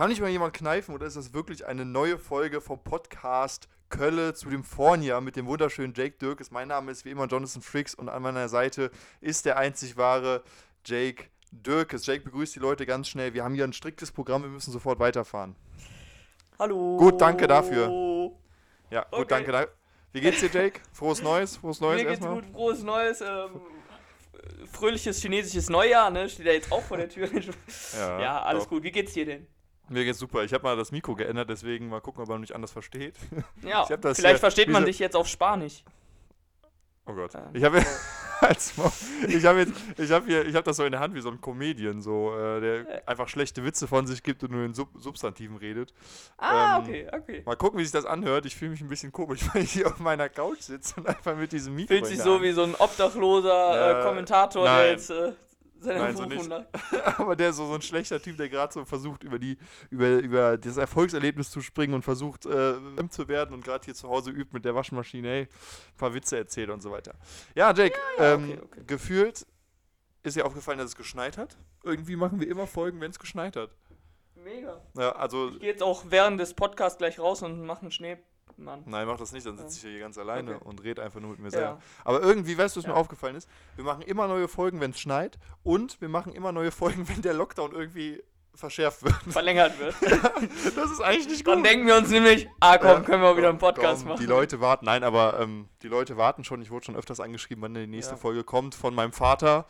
Kann nicht mal jemand kneifen oder ist das wirklich eine neue Folge vom Podcast Kölle zu dem Fornia mit dem wunderschönen Jake Dirkes? Mein Name ist wie immer Jonathan Fricks und an meiner Seite ist der einzig wahre Jake Dirkes. Jake begrüßt die Leute ganz schnell. Wir haben hier ein striktes Programm, wir müssen sofort weiterfahren. Hallo. Gut, danke dafür. Ja, gut, Okay. danke. da- Wie geht's dir, Jake? Frohes Neues? Frohes Neues Mir geht's erstmal. gut, frohes Neues. Ähm, fröhliches chinesisches Neujahr, ne? Steht ja jetzt auch vor der Tür. ja, alles doch. gut. Wie geht's dir denn? Mir geht's super. Ich habe mal das Mikro geändert, deswegen mal gucken, ob man mich anders versteht. Ja, vielleicht versteht man dich jetzt auf Spanisch. Oh Gott. Ja. Ich habe ich habe jetzt ich habe hier ich habe das so in der Hand wie so ein Comedian so äh, der einfach schlechte Witze von sich gibt und nur in Sub Substantiven redet. Ah, Ähm, okay, okay. Mal gucken, wie sich das anhört. Ich fühle mich ein bisschen komisch, weil ich hier auf meiner Couch sitze und einfach mit diesem Mikro Fühlt sich so wie so ein obdachloser Ja, äh, Kommentator, nein. der jetzt äh, seine Nein, so nicht. aber der ist so, so ein schlechter Typ, der gerade so versucht über die über über das Erfolgserlebnis zu springen und versucht äh, zu werden und gerade hier zu Hause übt mit der Waschmaschine, hey, ein paar Witze erzählt und so weiter. Ja, Jake, ja, ähm, okay, okay. gefühlt ist dir aufgefallen, dass es geschneit hat. Irgendwie machen wir immer Folgen, wenn es geschneit hat. Mega. Ja, also Ich gehe jetzt auch während des Podcasts gleich raus und mache einen Schneemann. Nein, mach das nicht, dann sitze ich hier ganz alleine Okay. und rede einfach nur mit mir Ja. selber. Aber irgendwie, weißt du, was Ja. mir aufgefallen ist? Wir machen immer neue Folgen, wenn es schneit und wir machen immer neue Folgen, wenn der Lockdown irgendwie verschärft wird. Verlängert wird. Das ist eigentlich nicht gut. Dann denken wir uns nämlich, ah komm, Ja, können wir wieder einen komm, Podcast komm, machen. Die Leute warten, nein, aber ähm, die Leute warten schon. Ich wurde schon öfters angeschrieben, wann die nächste. Folge kommt von meinem Vater.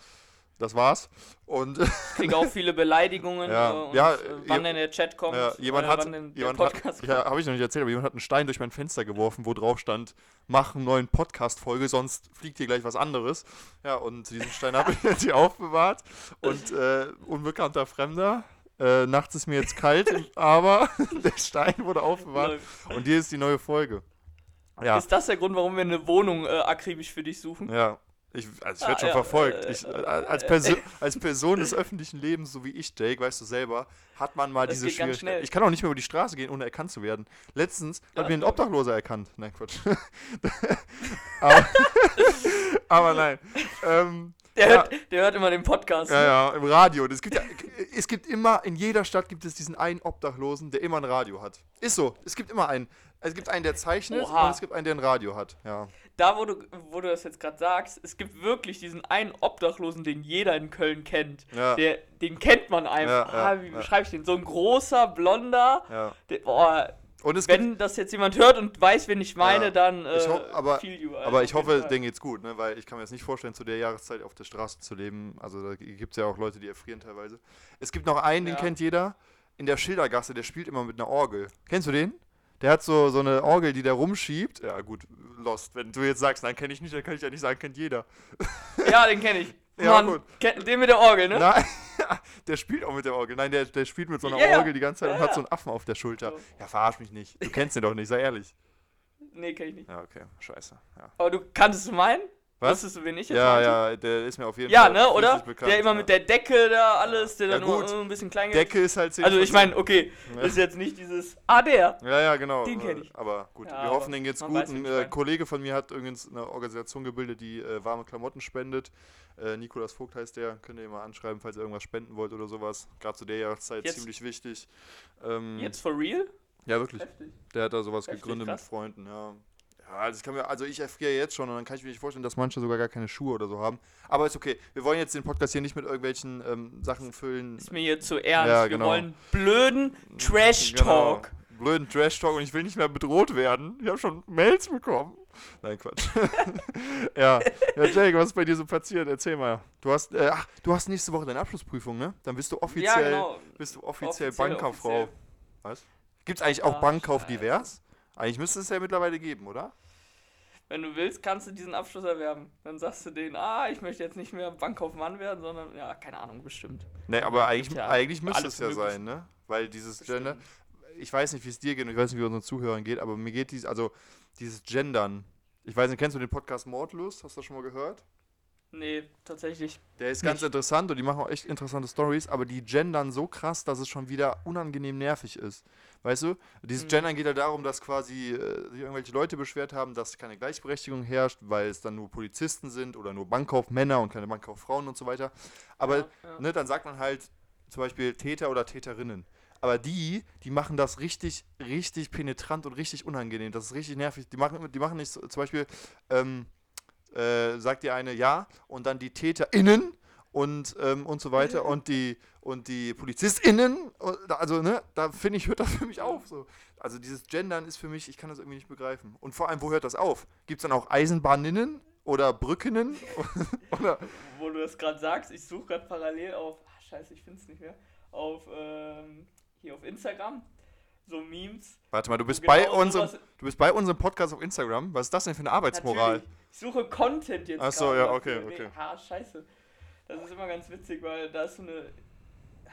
Das war's. Und Ich kriege auch viele Beleidigungen, Ja. äh, und, Ja, äh, wann denn der Chat kommt, Ja, jemand äh, hat, wann denn der jemand Podcast hat ja, habe ich noch nicht erzählt, aber jemand hat einen Stein durch mein Fenster geworfen, wo drauf stand, mach einen neuen Podcast-Folge, sonst fliegt hier gleich was anderes. Ja, und diesen Stein habe ich jetzt hier aufbewahrt. Und äh, unbekannter Fremder. Äh, nachts ist mir jetzt kalt, aber der Stein wurde aufbewahrt. Und hier ist die neue Folge. Ja, Ist das der Grund, warum wir eine Wohnung äh, akribisch für dich suchen? ja. Ich, also ich werde Ah, schon ja, verfolgt. Ich, äh, äh, als, äh, Perso als Person des öffentlichen Lebens, so wie ich, Jake, weißt du selber, hat man mal Das diese Schwierigkeit. Ich kann auch nicht mehr über die Straße gehen, ohne erkannt zu werden. Letztens Ja, hat mir ein. Obdachloser erkannt. Nein, Quatsch. aber, aber nein. Ähm, Der, Ja. hört, der hört immer den Podcast. ja, ne? ja, im Radio. Es gibt, ja, es gibt immer, in jeder Stadt gibt es diesen einen Obdachlosen, der immer ein Radio hat. Ist so. Es gibt immer einen. Es gibt einen, der zeichnet Oha. und es gibt einen, der ein Radio hat. Ja. Da, wo du, wo du das jetzt gerade sagst, es gibt wirklich diesen einen Obdachlosen, den jeder in Köln kennt. Ja. Der, den kennt man einfach. Ja, ah, wie beschreibe ich den? So ein großer, blonder. Der, boah, Und wenn das jetzt jemand hört und weiß, wen ich meine, Ja. dann äh, Ich aber- Aber ich hoffe, denen geht's gut, ne? weil ich kann mir jetzt nicht vorstellen, zu der Jahreszeit auf der Straße zu leben. Also da gibt es ja auch Leute, die erfrieren teilweise. Es gibt noch einen, den Ja. kennt jeder, in der Schildergasse, der spielt immer mit einer Orgel. Kennst du den? Der hat so, so eine Orgel, die der rumschiebt. Ja gut, Lost. Wenn du jetzt sagst, nein, kenne ich nicht, dann kann ich ja nicht sagen, kennt jeder. Ja, den kenne ich. Ja, Mann, gut. den mit der Orgel, ne? Nein, der spielt auch mit der Orgel. Nein, der, der spielt mit so einer ja. Orgel die ganze Zeit Ja, und hat so einen Affen auf der Schulter. So. Ja, verarsch mich nicht. Du kennst den doch nicht, sei ehrlich. Nee, kenn ich nicht. Ja, okay, scheiße. Ja. Aber du kanntest meinen? Was? Wusstest du, wen ich jetzt Ja, meinte? ja, der ist mir auf jeden Ja, Fall. ne, oder? richtig Bekannt, der immer ja. mit der Decke da alles, der Ja, dann nur gut. äh, ein bisschen klein Decke ist halt 10%. Also ich meine, okay, Ja. ist jetzt nicht dieses. Ah, der! Ja, ja, genau. Den kenn äh, ich. Aber gut, Ja, wir aber hoffen, denen geht's man gut. weiß, Ein ich äh, meine. Kollege von mir hat übrigens eine Organisation gebildet, die äh, warme Klamotten spendet. Äh, Nikolas Vogt heißt der. Könnt ihr mal anschreiben, falls ihr irgendwas spenden wollt oder sowas. Gerade zu der Jahreszeit Jetzt- ziemlich wichtig. Ähm, Jetzt for real? Ja, wirklich. Heftig. Der hat da sowas Heftig, gegründet mit krass. Freunden, ja. Ja, also, ich kann mir, also ich erfriere jetzt schon und dann kann ich mir nicht vorstellen, dass manche sogar gar keine Schuhe oder so haben. Aber ist okay. Wir wollen jetzt den Podcast hier nicht mit irgendwelchen ähm, Sachen füllen. Ist mir hier zu ernst. Ja, Wir genau. wollen blöden Trash-Talk. Genau. Blöden Trash-Talk und ich will nicht mehr bedroht werden. Ich habe schon Mails bekommen. Nein, Quatsch. ja. ja, Jake, was ist bei dir so passiert? Erzähl mal. Du hast, äh, ach, du hast nächste Woche deine Abschlussprüfung, ne? Dann bist du offiziell, Ja, genau. bist du offiziell, Offiziell, Bankkauffrau. Was? Gibt es eigentlich auch Ach, Bankkauf divers? Eigentlich müsste es ja mittlerweile geben, oder? Wenn du willst, kannst du diesen Abschluss erwerben. Dann sagst du denen, ah, ich möchte jetzt nicht mehr Bankkaufmann werden, sondern, ja, keine Ahnung, bestimmt. Ne, aber eigentlich, ja eigentlich müsste es ja möglich. sein, ne? Weil dieses Bestimmt. Gender, ich weiß nicht, wie es dir geht und ich weiß nicht, wie es unseren Zuhörern geht, aber mir geht dieses, also dieses Gendern. Ich weiß nicht, kennst du den Podcast Mordlust? Hast du das schon mal gehört? Nee, tatsächlich. Der ist ganz Nicht. interessant und die machen auch echt interessante Stories, aber die gendern so krass, dass es schon wieder unangenehm nervig ist. Weißt du? Dieses Mhm. Gendern geht ja darum, dass quasi äh, sich irgendwelche Leute beschwert haben, dass keine Gleichberechtigung herrscht, weil es dann nur Polizisten sind oder nur Bankkaufmänner und keine Bankkauffrauen und so weiter. Aber Ja, ja. Ne, dann sagt man halt zum Beispiel Täter oder Täterinnen. aber die, die machen das richtig, richtig penetrant und richtig unangenehm. Das ist richtig nervig. Die machen, die machen nicht so, zum Beispiel, ähm, äh, sagt dir eine ja und dann die TäterInnen und, ähm, und so weiter und die und die PolizistInnen, also ne, da finde ich, hört das für mich auf. So. Also dieses Gendern ist für mich, ich kann das irgendwie nicht begreifen. Und vor allem, wo hört das auf? Gibt es dann auch Eisenbahninnen oder Brückinnen? oder, Wo du das gerade sagst, ich suche gerade parallel auf, ach, scheiße, ich finde es nicht mehr, auf, ähm, hier auf Instagram, so Memes. warte mal, du bist, Genau bei unserem, du bist bei unserem Podcast auf Instagram. Was ist das denn für eine Arbeitsmoral? Natürlich. Ich suche Content jetzt. Ach so, gerade ja, okay, okay. Ah, scheiße. Das ist immer ganz witzig, weil da ist so eine. Ah,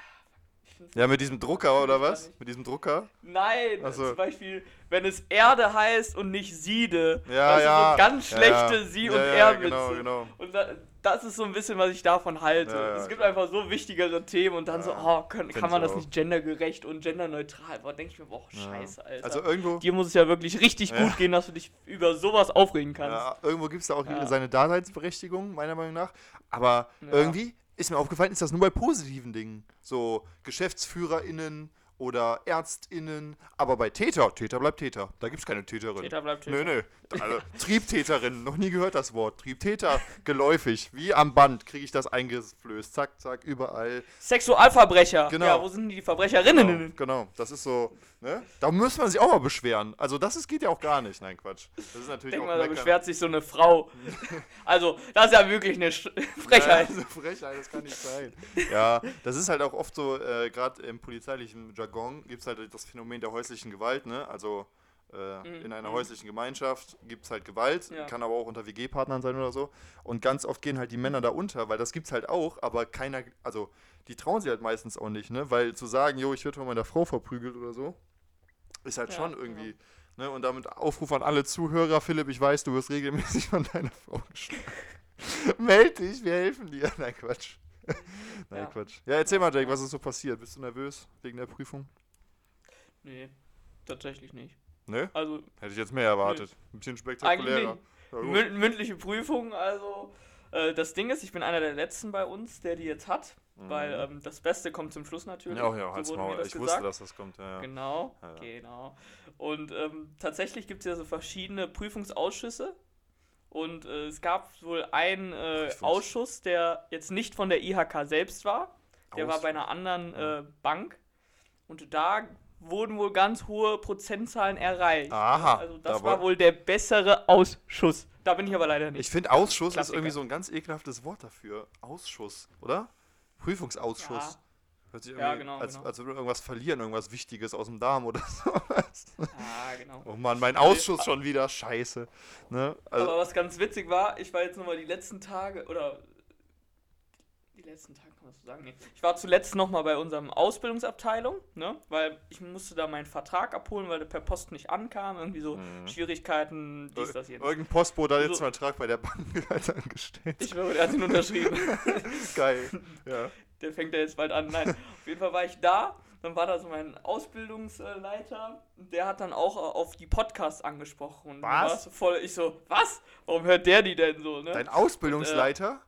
Ja, mit diesem Drucker oder was? Mit diesem Drucker? Nein, so. zum Beispiel, wenn es Erde heißt und nicht Siede. Ja, das ja. So ganz schlechte ja. Sie- ja, und ja, Er-Witze. Genau, genau. Und da, das ist so ein bisschen, was ich davon halte. Ja, ja, es gibt klar. einfach so wichtigere Themen und dann so, Ja, oh, können, kann man das auch. nicht gendergerecht und genderneutral? Boah, denke ich mir, boah, scheiße, Alter. Also irgendwo, Dir muss es ja wirklich richtig gut gehen, dass du dich über sowas aufregen kannst. ja, irgendwo gibt es da auch seine Daseinsberechtigung, meiner Meinung nach. Aber irgendwie ist mir aufgefallen, ist das nur bei positiven Dingen. So GeschäftsführerInnen oder ÄrztInnen. Aber bei Täter, Täter bleibt Täter. Da gibt es keine Täterin. Täter bleibt Täter. Nö, nö. Also, Triebtäterin, noch nie gehört das Wort. Triebtäter, geläufig. Wie am Band kriege ich das eingeflößt. Zack, zack, überall. Sexualverbrecher. Genau. Ja, wo sind die Verbrecherinnen? Genau, genau. Das ist so, ne? Da muss man sich auch mal beschweren. Also das ist, geht ja auch gar nicht. Nein, Quatsch. Das ist natürlich Denk auch mal, da beschwert sich so eine Frau. also, das ist ja wirklich eine Sch Frechheit. Ja, so Frechheit, das kann nicht sein. Ja, das ist halt auch oft so, äh, gerade im polizeilichen Jargon gibt es halt das Phänomen der häuslichen Gewalt, ne? Also äh, Mhm, in einer mhm. häuslichen Gemeinschaft gibt es halt Gewalt, Ja. kann aber auch unter WG-Partnern sein oder so. Und ganz oft gehen halt die Männer da unter, weil das gibt's halt auch, aber keiner, also die trauen sich halt meistens auch nicht, ne? Weil zu sagen, jo, ich werde von meiner Frau verprügelt oder so, ist halt Ja, schon irgendwie. Ne, und damit Aufruf an alle Zuhörer, Philipp, ich weiß, du wirst regelmäßig von deiner Frau geschlagen. Meld dich, wir helfen dir. Nein, Quatsch. Nein, Ja. Quatsch. Ja, erzähl mal, Jake, was ist so passiert? Bist du nervös wegen der Prüfung? Nee, tatsächlich nicht. Ne? Also, Hätte ich jetzt mehr erwartet. Ein bisschen spektakulärer. Mün mündliche Prüfung, also. Äh, das Ding ist, ich bin einer der letzten bei uns, der die jetzt hat, weil ähm, das Beste kommt zum Schluss natürlich. Mhm. ja, ja, So Maul. Ich gesagt. wusste, dass das kommt. Ja, ja. Genau, ja. genau. Und ähm, tatsächlich gibt es ja so verschiedene Prüfungsausschüsse. Und äh, es gab wohl einen äh, Ausschuss, der jetzt nicht von der IHK selbst war. Der war Aus- bei einer anderen Ja. äh, Bank. Und da wurden wohl ganz hohe Prozentzahlen erreicht. Aha, Also da das woll- war wohl der bessere Ausschuss. Da bin ich aber leider nicht. Ich finde, Ausschuss ist Klassiker. irgendwie so ein ganz ekelhaftes Wort dafür. Ausschuss, oder? Prüfungsausschuss. Hört sich Ja, irgendwie, genau, als, genau. als würde irgendwas verlieren, irgendwas Wichtiges aus dem Darm oder so. Ja, genau. Oh Mann, mein Ausschuss schon wieder. Scheiße. Ne? Also, aber was ganz witzig war, ich war jetzt nochmal die letzten Tage, oder die letzten Tage kann man so sagen, nee. Ich war zuletzt nochmal bei unserem Ausbildungsabteilung, ne? Weil ich musste da meinen Vertrag abholen, weil der per Post nicht ankam. Irgendwie so Mhm. Schwierigkeiten, dies, das, jenes. irgendein Postbote hat jetzt So. einen Vertrag bei der Bank halt angestellt. Ich schwöre, der hat ihn unterschrieben. Geil. Ja. Der fängt ja jetzt bald an. Nein, auf jeden Fall war ich da. Dann war da so mein Ausbildungsleiter. und Der hat dann auch äh, auf die Podcasts angesprochen. Und Was? war es voll, ich so, was? Warum hört der die denn so? Ne? Dein Ausbildungsleiter?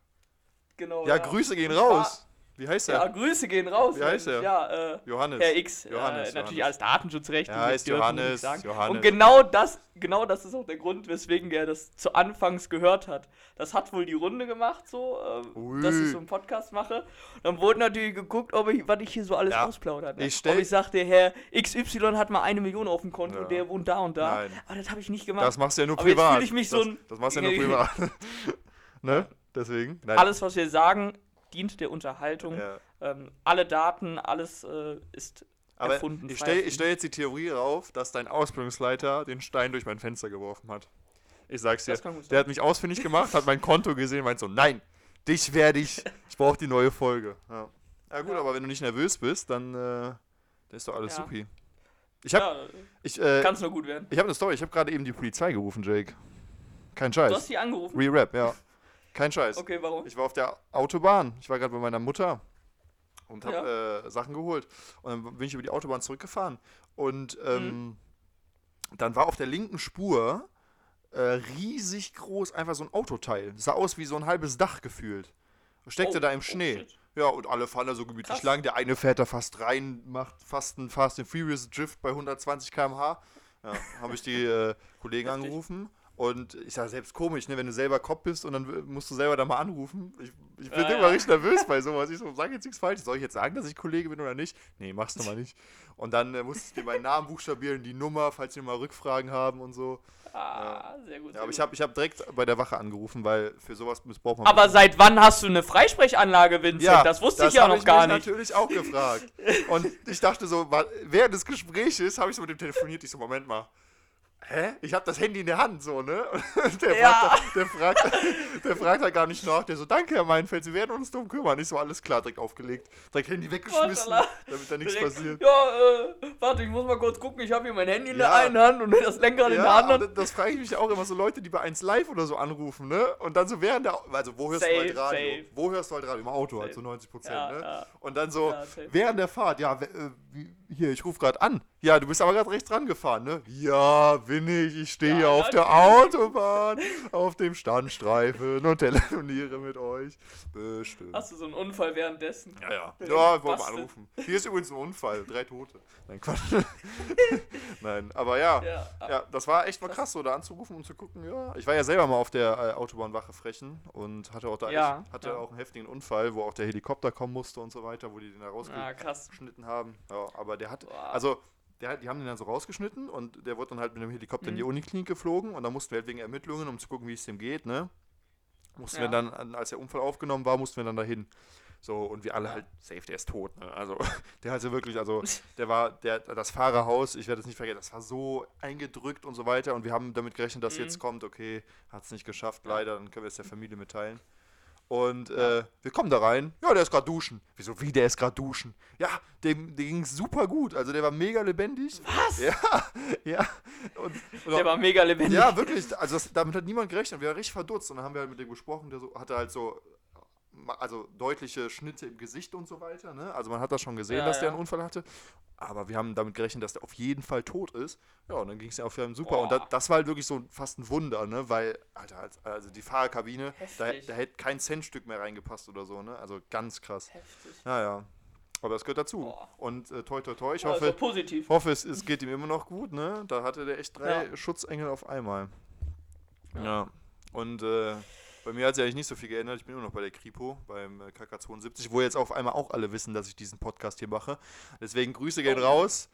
genau, ja, Grüße gehen raus. Wie heißt Ja, er? Grüße gehen raus. Wie heißt er? Ja, äh, Johannes. Herr X. Johannes, äh, natürlich Johannes. alles Datenschutzrecht. Ja, heißt Johannes. Johannes. Und genau das, genau das ist auch der Grund, weswegen er das zu Anfangs gehört hat. Das hat wohl die Runde gemacht, so, äh, dass ich so einen Podcast mache. Dann wurde natürlich geguckt, ob ich, was ich hier so alles Ja. ausplaudert. Ne? Ich stell- ob ich sagte, Herr XY hat mal eine Million auf dem Konto, Ja. der wohnt da und da. Nein. Aber das habe ich nicht gemacht. Das machst du ja nur Aber privat. fühl ich mich so das, ein- das machst du ja nur privat. ne? Deswegen? Nein. alles, was wir sagen, dient der Unterhaltung. Ja. Ähm, alle Daten, alles äh, ist Aber erfunden. ich stelle stell jetzt die Theorie rauf, dass dein Ausbildungsleiter den Stein durch mein Fenster geworfen hat. Ich sag's dir. Der hat mich ausfindig gemacht, hat mein Konto gesehen, meint so, nein, dich werde ich, ich brauche die neue Folge. Ja, ja gut, Ja. aber wenn du nicht nervös bist, dann, äh, dann ist doch alles Ja. supi. Ich hab, ja, ich, äh, kann es nur gut werden. ich hab eine Story, ich habe gerade eben die Polizei gerufen, Jake. Kein Du hast Scheiß. sie angerufen? Re-Rap, ja. Kein Scheiß. Okay, warum? Ich war auf der Autobahn. Ich war gerade bei meiner Mutter und habe äh, Sachen geholt. Und dann bin ich über die Autobahn zurückgefahren. Und ähm, dann war auf der linken Spur äh, riesig groß einfach so ein Autoteil. Das sah aus wie so ein halbes Dach gefühlt. Steckte Oh, da im oh, Schnee. shit. Ja, und alle fahren da so gemütlich Krass. lang. Der eine fährt da fast rein, macht fast einen Fast and Furious Drift bei 120 km/h. Ja, habe ich die äh, Kollegen angerufen. Und ich sage selbst komisch, ne, wenn du selber Cop bist und dann musst du selber da mal anrufen. Ich, ich bin Ja, immer ja. richtig nervös bei sowas. Ich so, sag jetzt nichts Falsches. Soll ich jetzt sagen, dass ich Kollege bin oder nicht? Nee, machst du mal nicht. Und dann äh, musstest du dir meinen Namen buchstabieren, die Nummer, falls die mal Rückfragen haben und so. Ah, sehr gut. Ja, sehr aber ich habe ich hab direkt bei der Wache angerufen, weil für sowas missbraucht man. aber seit wann hast du eine Freisprechanlage, Vincent? das wusste ich ja noch gar mich nicht. natürlich auch gefragt. Und ich dachte so, während des Gesprächs habe ich so mit dem telefoniert. Ich so, Moment mal. Hä? Ich habe das Handy in der Hand, so, ne? Und der, Ja. fragt, der, fragt, der fragt halt gar nicht nach. Der so, danke, Herr Meinfeld, Sie werden uns drum kümmern. Ich so, alles klar, direkt aufgelegt. Direkt Handy weggeschmissen, damit da nichts Direkt, passiert. Ja, äh, warte, ich muss mal kurz gucken. Ich habe hier mein Handy in der Ja. einen Hand und das Lenkrad in der Ja, anderen. aber das frage ich mich auch immer so Leute, die bei 1 Live oder so anrufen, ne? Und dann so während der, also wo hörst du Safe, halt Radio? safe. Wo hörst du halt Radio? Im Auto halt Safe. so 90 Prozent, Ja, ne? ja. Und dann so Ja, während der Fahrt, ja, äh, wie, hier, ich rufe gerade an. Ja, du bist aber gerade rechts rangefahren, ne? Ja, bin ich. Ich stehe Ja, auf der. Autobahn, auf dem Standstreifen und telefoniere mit euch. Bestimmt. Hast du so einen Unfall währenddessen? Ja, ja. Ja, ich wollte mal anrufen. Hier ist übrigens ein Unfall. Drei Tote. Nein, Quatsch. Nein, aber ja. Ja. Ja, das war echt mal krass, so da anzurufen und zu gucken, ja. Ich war ja selber mal auf der äh, Autobahnwache Frechen und hatte auch da Ja, echt, hatte ja. auch einen heftigen Unfall, wo auch der Helikopter kommen musste und so weiter, wo die den da Ah, rausgeschnitten haben. Ja, aber der hat, Boah. also der, die haben den dann so rausgeschnitten und der wurde dann halt mit dem Helikopter in die Mhm. Uniklinik geflogen und da mussten wir halt wegen Ermittlungen, um zu gucken, wie es dem geht, ne? Mussten Ja. wir dann, an- als der Unfall aufgenommen war, mussten wir dann dahin. So, und wir alle halt, safe, der ist tot, ne? Also, der hatte wirklich, also, der war, der, das Fahrerhaus, ich werde es nicht vergessen, das war so eingedrückt und so weiter und wir haben damit gerechnet, dass Mhm. jetzt kommt, okay, hat es nicht geschafft, leider, dann können wir es der Familie mitteilen. Und äh, wir kommen da rein. Ja, der ist gerade duschen. Wieso, wie, der ist gerade duschen? Ja, dem, dem ging super gut. Also der war mega lebendig. Was? Ja, ja. Und, und Der war mega lebendig. ja, wirklich. Also das, damit hat niemand gerechnet. Wir waren richtig verdutzt. Und dann haben wir halt mit dem gesprochen. Der so, hatte halt so, also deutliche Schnitte im Gesicht und so weiter. Ne? Also man hat das schon gesehen, Ja, dass der ja. einen Unfall hatte. Aber wir haben damit gerechnet, dass der auf jeden Fall tot ist. Ja, und dann ging es ja auf jeden Fall super. Und da, Boah. das war halt wirklich so fast ein Wunder, ne? Weil, Alter, als- also die Fahrerkabine, da, Heftig. da hätte kein Centstück mehr reingepasst oder so, ne? Also ganz krass. Heftig. Naja. Aber das gehört dazu. Boah. Und äh, toi toi toi, ich ist hoffe, positiv. hoffe es, es geht ihm immer noch gut, ne? Da hatte der echt drei Ja. Schutzengel auf einmal. Ja. Ja. Und äh, bei mir hat sich eigentlich nicht so viel geändert. Ich bin immer noch bei der Kripo, beim äh, KK72, wo jetzt auf einmal auch alle wissen, dass ich diesen Podcast hier mache. Deswegen Grüße gehen Oh. raus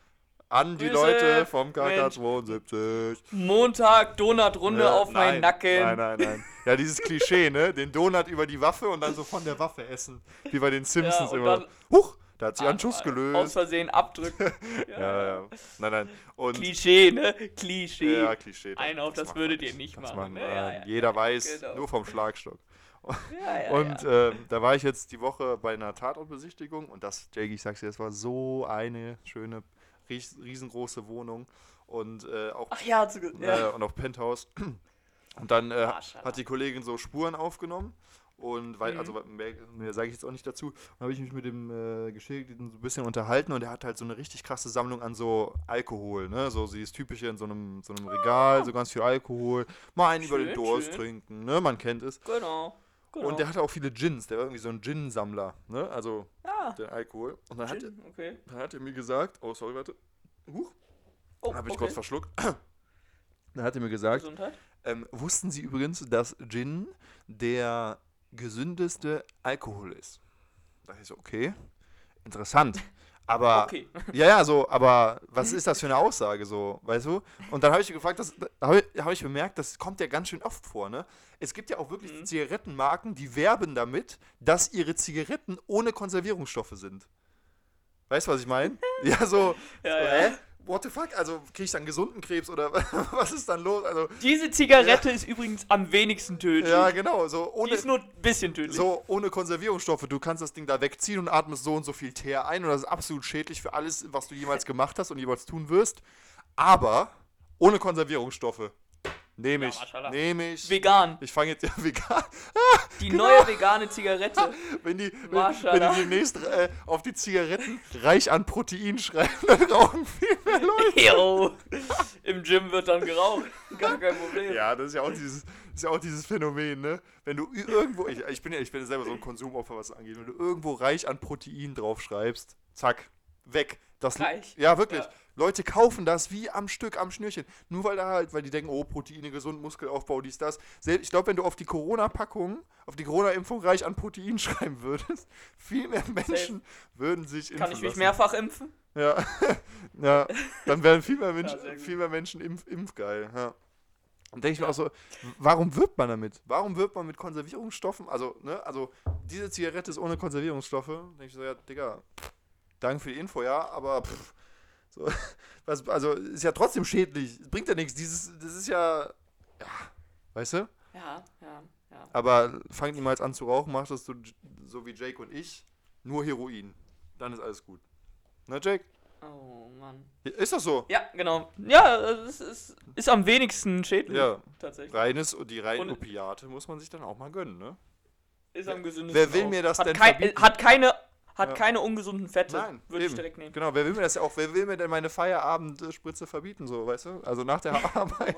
an die Grüße, Leute vom Mensch. KK72. Montag, Donutrunde Ja, auf meinen nein, Nacken. Nein, nein, nein. Ja, dieses Klischee, ne? Den Donut über die Waffe und dann so von der Waffe essen. Wie bei den Simpsons und immer. dann- Huch, da hat sich ein Ah, Schuss Aus gelöst. Versehen abdrücken. Ja, ja. Nein, nein. Und Klischee, ne? Klischee. Ja, Klischee. Ein auf das macht würdet ihr nicht Das machen, macht ne? man, Ja, äh, ja, Jeder ja, weiß, genau. nur vom Schlagstock. Ja, ja, und ja. ähm, da war ich jetzt die Woche bei einer Tatortbesichtigung und das, Jake, ich sag's dir, das war so eine schöne, ries- riesengroße Wohnung und äh, auch, Ach ja, zu, ja. äh, und auch Penthouse. Und dann äh, hat die Kollegin so Spuren aufgenommen. Und weil, Mhm. also mehr, mehr sage ich jetzt auch nicht dazu, dann habe ich mich mit dem äh, Geschädigten so ein bisschen unterhalten und er hat halt so eine richtig krasse Sammlung an so Alkohol, ne? So dieses typische in so einem, so einem Regal, so ganz viel Alkohol. Mal einen über den Schön, Durst schön. trinken, ne? Man kennt es. Genau. genau. Und der hatte auch viele Gins, der war irgendwie so ein Gin-Sammler, ne? Also ja. der Alkohol. Und dann hat, Gin, okay. dann hat er mir gesagt, oh sorry, warte. Huch, Oh, habe ich okay. kurz verschluckt. Dann hat er mir gesagt, ähm, wussten Sie übrigens, dass Gin der gesündeste Alkohol ist? Da so, okay, interessant. Aber, Okay. ja, ja, so, aber was ist das für eine Aussage, so, weißt du? Und dann habe ich gefragt, das, da habe ich, hab ich bemerkt, das kommt ja ganz schön oft vor, ne? Es gibt ja auch wirklich Mhm. Zigarettenmarken, die werben damit, dass ihre Zigaretten ohne Konservierungsstoffe sind. Weißt du, was ich meine? ja, so, Ja, so, ja. hä? What the fuck? Also, kriege ich dann gesunden Krebs oder was ist dann los? Also, Diese Zigarette ist übrigens am wenigsten tödlich. ja, genau, so Die ohne, ist nur ein bisschen tödlich. so ohne Konservierungsstoffe. Du kannst das Ding da wegziehen und atmest so und so viel Teer ein und das ist absolut schädlich für alles, was du jemals gemacht hast und jemals tun wirst. Aber ohne Konservierungsstoffe. Nehme Ja, ich. Maschallah. Nehme ich. Vegan. Ich fange jetzt ja vegan. Die Genau. neue vegane Zigarette. Wenn die, wenn, wenn die demnächst äh, auf die Zigaretten reich an Protein schreiben, dann rauchen viel mehr Leute. Jo. Im Gym wird dann geraucht. Gar kein Problem. Ja, das ist ja auch dieses, ist ja auch dieses Phänomen, ne? Wenn du irgendwo, ich, ich bin ja, ich bin ja selber so ein Konsumopfer, was das angeht, wenn du irgendwo reich an Protein draufschreibst, zack, weg. Das, Reich. Ja, wirklich. Ja. Leute kaufen das wie am Stück, am Schnürchen. Nur weil da halt, weil die denken, oh, Proteine, gesund, Muskelaufbau, dies, das. Ich glaube, wenn du auf die Corona-Packung, auf die Corona-Impfung reich an Protein schreiben würdest, viel mehr Menschen würden sich impfen Kann ich mich lassen. mehrfach impfen? Ja. ja, dann wären viel mehr Menschen, gut. viel mehr Menschen impf, impfgeil. Ja. Und denke ich mir auch so, warum wirbt man damit? Warum wirbt man mit Konservierungsstoffen? Also, ne, also diese Zigarette ist ohne Konservierungsstoffe. Denke ich so, ja, Digga, danke für die Info, ja, aber pff, so, was, also ist ja trotzdem schädlich. Bringt ja nichts. Dieses, das ist ja, ja, weißt du? Ja, ja, ja. Aber fang niemals an zu rauchen, mach das so, so wie Jake und ich, nur Heroin. Dann ist alles gut. Na, Jake? Oh Mann. Ist das so? Ja, genau. Ja, es ist, ist am wenigsten schädlich. Ja. Tatsächlich. Reines, die reinen Opiate muss man sich dann auch mal gönnen, ne? Ist am gesündesten. Wer will auch. mir das hat denn kei- verbieten? Hat keine, hat Ja. keine ungesunden Fette. Nein, Würde ich direkt nehmen. Genau, wer will mir das ja auch, wer will mir denn meine Feierabendspritze verbieten, so, weißt du? Also nach der Arbeit.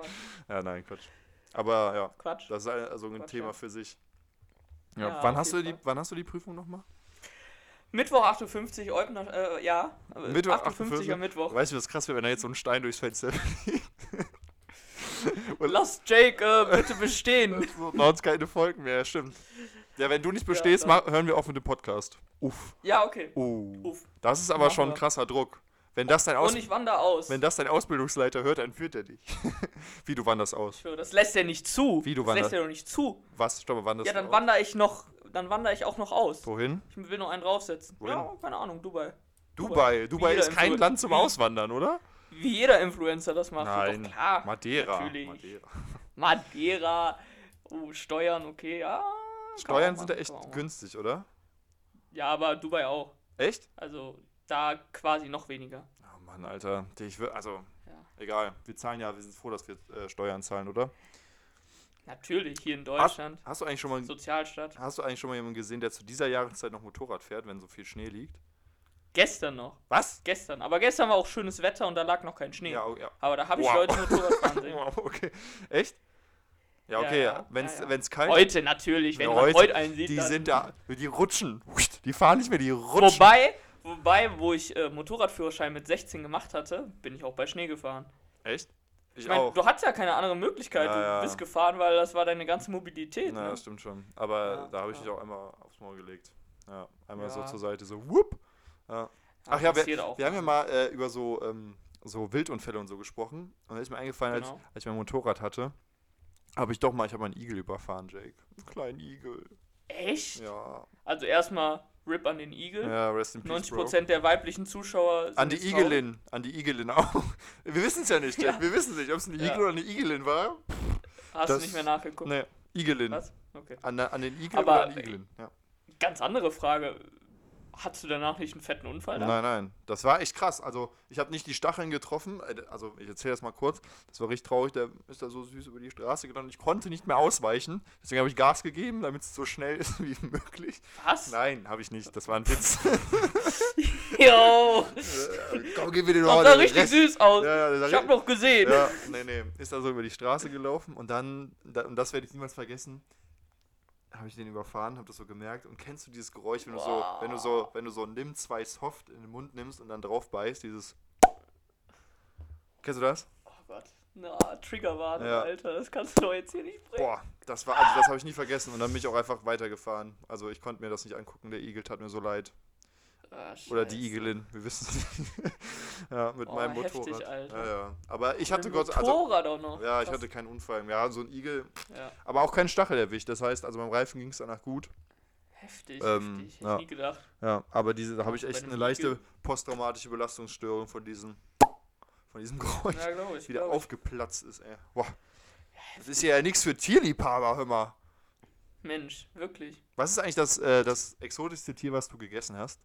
Ja, nein, Quatsch. Aber ja, Quatsch. das ist also ein Quatsch, Thema ja. für sich. Ja, Ja, wann, hast du die, Fall. wann hast du die Prüfung nochmal? Mittwoch 58, Eubner, äh, ja. äh, Mittwoch 58 am Mittwoch. Weißt du, was krass wäre, wenn da jetzt so ein Stein durchs Fenster fliegt? Und Lass Jake äh, bitte bestehen. so, sonst keine Folgen mehr, stimmt. Ja, wenn du nicht bestehst, ma- hören wir auf mit dem Podcast. Uff. ja, okay. Oh. Uff. Das ist aber Machen schon wir. krasser Druck. Wenn das dein Aus Und ich wandere aus. Wenn das dein Ausbildungsleiter hört, dann führt er dich. Wie du wanderst aus? Das lässt er nicht zu. Wie, du das lässt wanderst- er doch nicht zu. Was? Stopp wanderst Ja, dann aus? wandere ich noch, dann wandere ich auch noch aus. Wohin? Ich will noch einen draufsetzen. Wohin? Ja, keine Ahnung, Dubai. Dubai. Dubai ist kein Influ- Land zum Auswandern, oder? Wie jeder Influencer das macht. Nein. Doch klar. Madeira. natürlich. Madeira. Madeira. Oh, Steuern, okay, ja. Steuern sind da echt günstig, oder? Ja, aber Dubai auch. Echt? Also da quasi noch weniger. Oh Mann, Alter. Ich will, also, Ja. egal. Wir zahlen ja, wir sind froh, dass wir äh, Steuern zahlen, oder? Natürlich, hier in Deutschland. Hast du eigentlich schon mal Sozialstaat. Hast du eigentlich schon mal jemanden gesehen, der zu dieser Jahreszeit noch Motorrad fährt, wenn so viel Schnee liegt? Gestern noch. Was? Gestern. Aber gestern war auch schönes Wetter und da lag noch kein Schnee. Ja, oh, ja. Aber da habe ich Wow. Leute Motorrad fahren sehen. Wow, okay. Echt? Ja, Ja, okay. ja. Wenn es Ja, ja. kalt Heute natürlich, wenn Ja, man heute, heute einen sieht. Die sind da, die rutschen. Die fahren nicht mehr, die rutschen. Wobei, wobei, wo ich äh, Motorradführerschein mit 16 gemacht hatte, bin ich auch bei Schnee gefahren. Echt? Ich, Ich meine, auch. du hattest ja keine andere Möglichkeit. Ja, du ja. bist gefahren, weil das war deine ganze Mobilität. Na, ne? das stimmt schon. Aber Ja, da habe ich dich ja. auch einmal aufs Maul gelegt. Ja, einmal so Ja. zur Seite, so whoop. Ja. Ach ja, wir, wir haben ja mal äh, über so, ähm, so Wildunfälle und so gesprochen. Und da ist mir eingefallen, als, Genau. als ich mein Motorrad hatte, habe ich doch mal, ich habe einen Igel überfahren, Jake. Einen kleinen Igel. Echt? Ja. Also erstmal RIP an den Igel. Ja, rest in peace, 90% der weiblichen Zuschauer sind An die jetzt traurig. Igelin. An die Igelin auch. Wir wissen es ja nicht, Jack. Ja. Wir wissen nicht, ob es ein Igel Ja. oder eine Igelin war. Hast Das- du nicht mehr nachgeguckt? Ne, Igelin. Was? Okay. An, an den Igel Aber- oder an die Igelin. Ja. Ganz andere Frage. Hattest du danach nicht einen fetten Unfall? da? Nein, nein. Das war echt krass. Also, ich habe nicht die Stacheln getroffen. Äh, Also, ich erzähle das mal kurz. Das war richtig traurig. Der ist da so süß über die Straße gegangen. Ich konnte nicht mehr ausweichen. Deswegen habe ich Gas gegeben, damit es so schnell ist wie möglich. Was? Nein, habe ich nicht. Das war ein Witz. Jo! Äh, Komm, gib mir den Das sah richtig Rest. süß aus. Ja, ja, ich hab noch gesehen. Ja, nee, nee. Ist da so über die Straße gelaufen und dann, da, und das werde ich niemals vergessen, habe ich den überfahren, habe das so gemerkt. Und kennst du dieses Geräusch, wenn du so, wenn du so, wenn du so nimm zwei Soft in den Mund nimmst und dann drauf beißt, dieses. Kennst du das? Oh Gott. Na, Triggerwarnung, Ja. Alter. Das kannst du doch jetzt hier nicht bringen. Boah, das war, also das habe ich nie vergessen. Und dann bin ich auch einfach weitergefahren. Also ich konnte mir das nicht angucken. Der Igel tat mir so leid. Ah, Oder die. Igelin, wir wissen es nicht. ja, mit Oh, meinem heftig, Motorrad. Alter. Ja, ja. Aber ich hatte Gott, also Motorrad auch noch. ja, ich Krass. hatte keinen Unfall. Ja, so ein Igel, Ja. aber auch keinen Stachel erwischt. Das heißt, also beim Reifen ging es danach gut. Heftig, Ähm, heftig. Hätte ja. nie gedacht. Ja, aber diese, da habe ich echt eine leichte Igel. posttraumatische Belastungsstörung von diesem, von diesem Geräusch, Ja, ich. wie der aufgeplatzt ist, ey. Boah. Das ist ja nichts für Tierliebhaber, hör mal. Mensch, wirklich. Was ist eigentlich das, äh, das exotischste Tier, was du gegessen hast?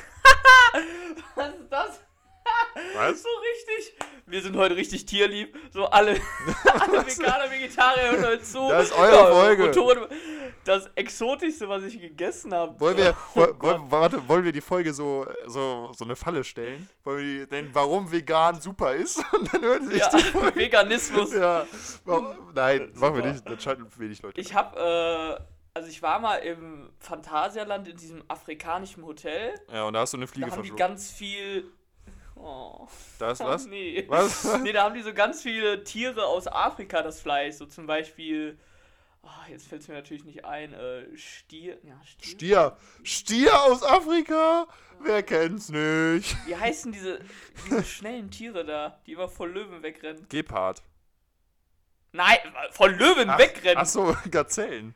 Was ist das? Was? So richtig. Wir sind heute richtig tierlieb. So alle, alle Veganer, Vegetarier hören heute zu. Das ist eure Folge. Das Exotischste, was ich gegessen habe. Wollen wir, Oh woll- warte, wollen wir die Folge so, so, so eine Falle stellen? Wollen wir die, denn warum vegan super ist? Und dann hören sich Ja, die Folge. Veganismus. Ja. Warum, nein, machen wir nicht. Dann schalten wenig Leute. Ich habe, äh, also ich war mal im Phantasialand in diesem afrikanischen Hotel. ja, und da hast du eine Fliege Da haben die ganz viel. Oh. Da ist was? Nee. Was? Nee, da haben die so ganz viele Tiere aus Afrika, das Fleisch. So zum Beispiel. Oh, jetzt fällt es mir natürlich nicht ein. Äh, Stier. Ja, Stier. Stier. Stier aus Afrika? Wer kennt's nicht? Wie heißen diese, diese schnellen Tiere da, die immer vor Löwen wegrennen? Gepard. Nein, vor Löwen Ach, wegrennen. ach so, Gazellen.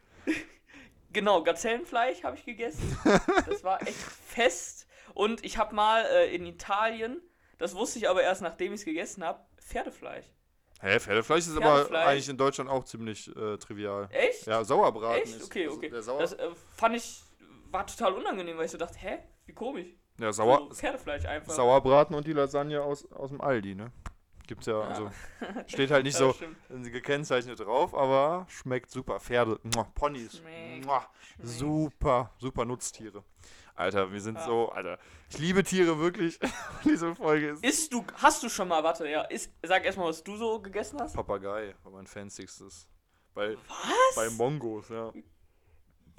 Genau, Gazellenfleisch habe ich gegessen. Das war echt fest. Und ich habe mal äh, in Italien, das wusste ich aber erst nachdem ich es gegessen habe, Pferdefleisch. Hä, Pferdefleisch ist aber Pferdefleisch. eigentlich in Deutschland auch ziemlich äh, trivial. Echt? Ja, Sauerbraten Echt? ist. Okay, also okay. Das äh, fand ich, war total unangenehm, weil ich so dachte, hä, wie komisch. ja, Sauer, So, Pferdefleisch einfach. Sauerbraten und die Lasagne aus, aus dem Aldi, ne? Gibt's ja, Ja. also. Steht halt nicht so gekennzeichnet drauf, aber schmeckt super. Pferde, muah, Ponys, muah, super, super Nutztiere. Alter, wir sind Ja. so, Alter. Ich liebe Tiere wirklich. Diese Folge ist. Isst du, hast du schon mal, warte, ja, ist, sag erstmal, was du so gegessen hast. Papagei war mein fancygstes. Bei, Was? bei Mongos, ja.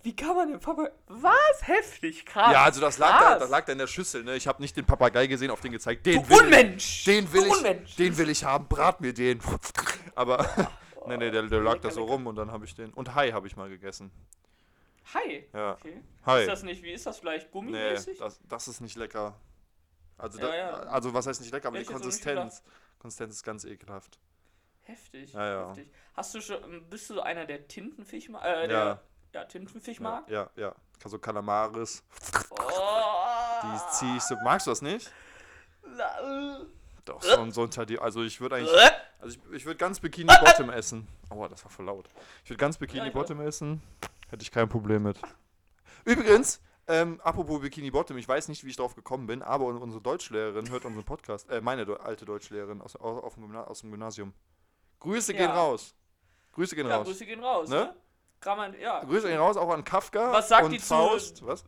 Wie kann man den Papa. Was? Heftig, krass. Ja, also das lag, da, das lag da in der Schüssel, ne? Ich habe nicht den Papagei gesehen, auf den gezeigt. Den Du will Unmensch! Ich, den will du ich, Unmensch! den will ich haben. Brat mir den. Aber nee, nee, der, der lag da so lecker. rum und dann habe ich den. Und Hai habe ich mal gegessen. Hi. Ja. Okay. Hai. Ist das nicht, wie ist das vielleicht? Nee, Gummimäßig? das, das ist nicht lecker. Also, Ja, da, ja. also was heißt nicht lecker, aber Hätte die Konsistenz. Konsistenz ist ganz ekelhaft. Heftig, Ja, ja. heftig. Hast du schon, bist du so einer der Tintenfisch, ma- äh, Ja. der, ja, Tintenfisch Ja, mag? ja, ja. So Kalamaris. Oh, Die zieh ich so. Magst du das nicht? La- Doch, so, ein- so ein Tadi- Also ich würde eigentlich. Also ich, ich würde ganz Bikini Bottom essen. Oh, das war voll laut. Ich würde ganz Bikini Ja, Bottom essen. Hätte ich kein Problem mit. Übrigens, ähm, apropos Bikini Bottom, ich weiß nicht, wie ich drauf gekommen bin, aber un- unsere Deutschlehrerin hört unseren Podcast. Äh, meine alte Deutschlehrerin aus, aus, aus dem Gymnasium. Grüße gehen Ja. raus. Grüße gehen Ja, raus. Grüße gehen raus, Ne? ne? Gramman, ja. Grüße gehen raus auch an Kafka Was sagt und die zu- Faust. Was?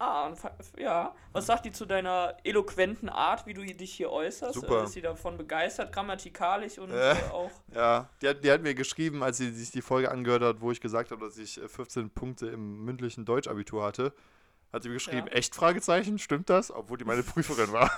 Ah, ja. Was sagt die zu deiner eloquenten Art, wie du dich hier äußerst? Super. Äh, Ist sie davon begeistert, grammatikalisch und Äh. äh, auch. Ja, die hat, die hat mir geschrieben, als sie sich die Folge angehört hat, wo ich gesagt habe, dass ich äh, 15 Punkte im mündlichen Deutschabitur hatte. Hat sie mir geschrieben, Ja. echt Fragezeichen, stimmt das? Obwohl die meine Prüferin war.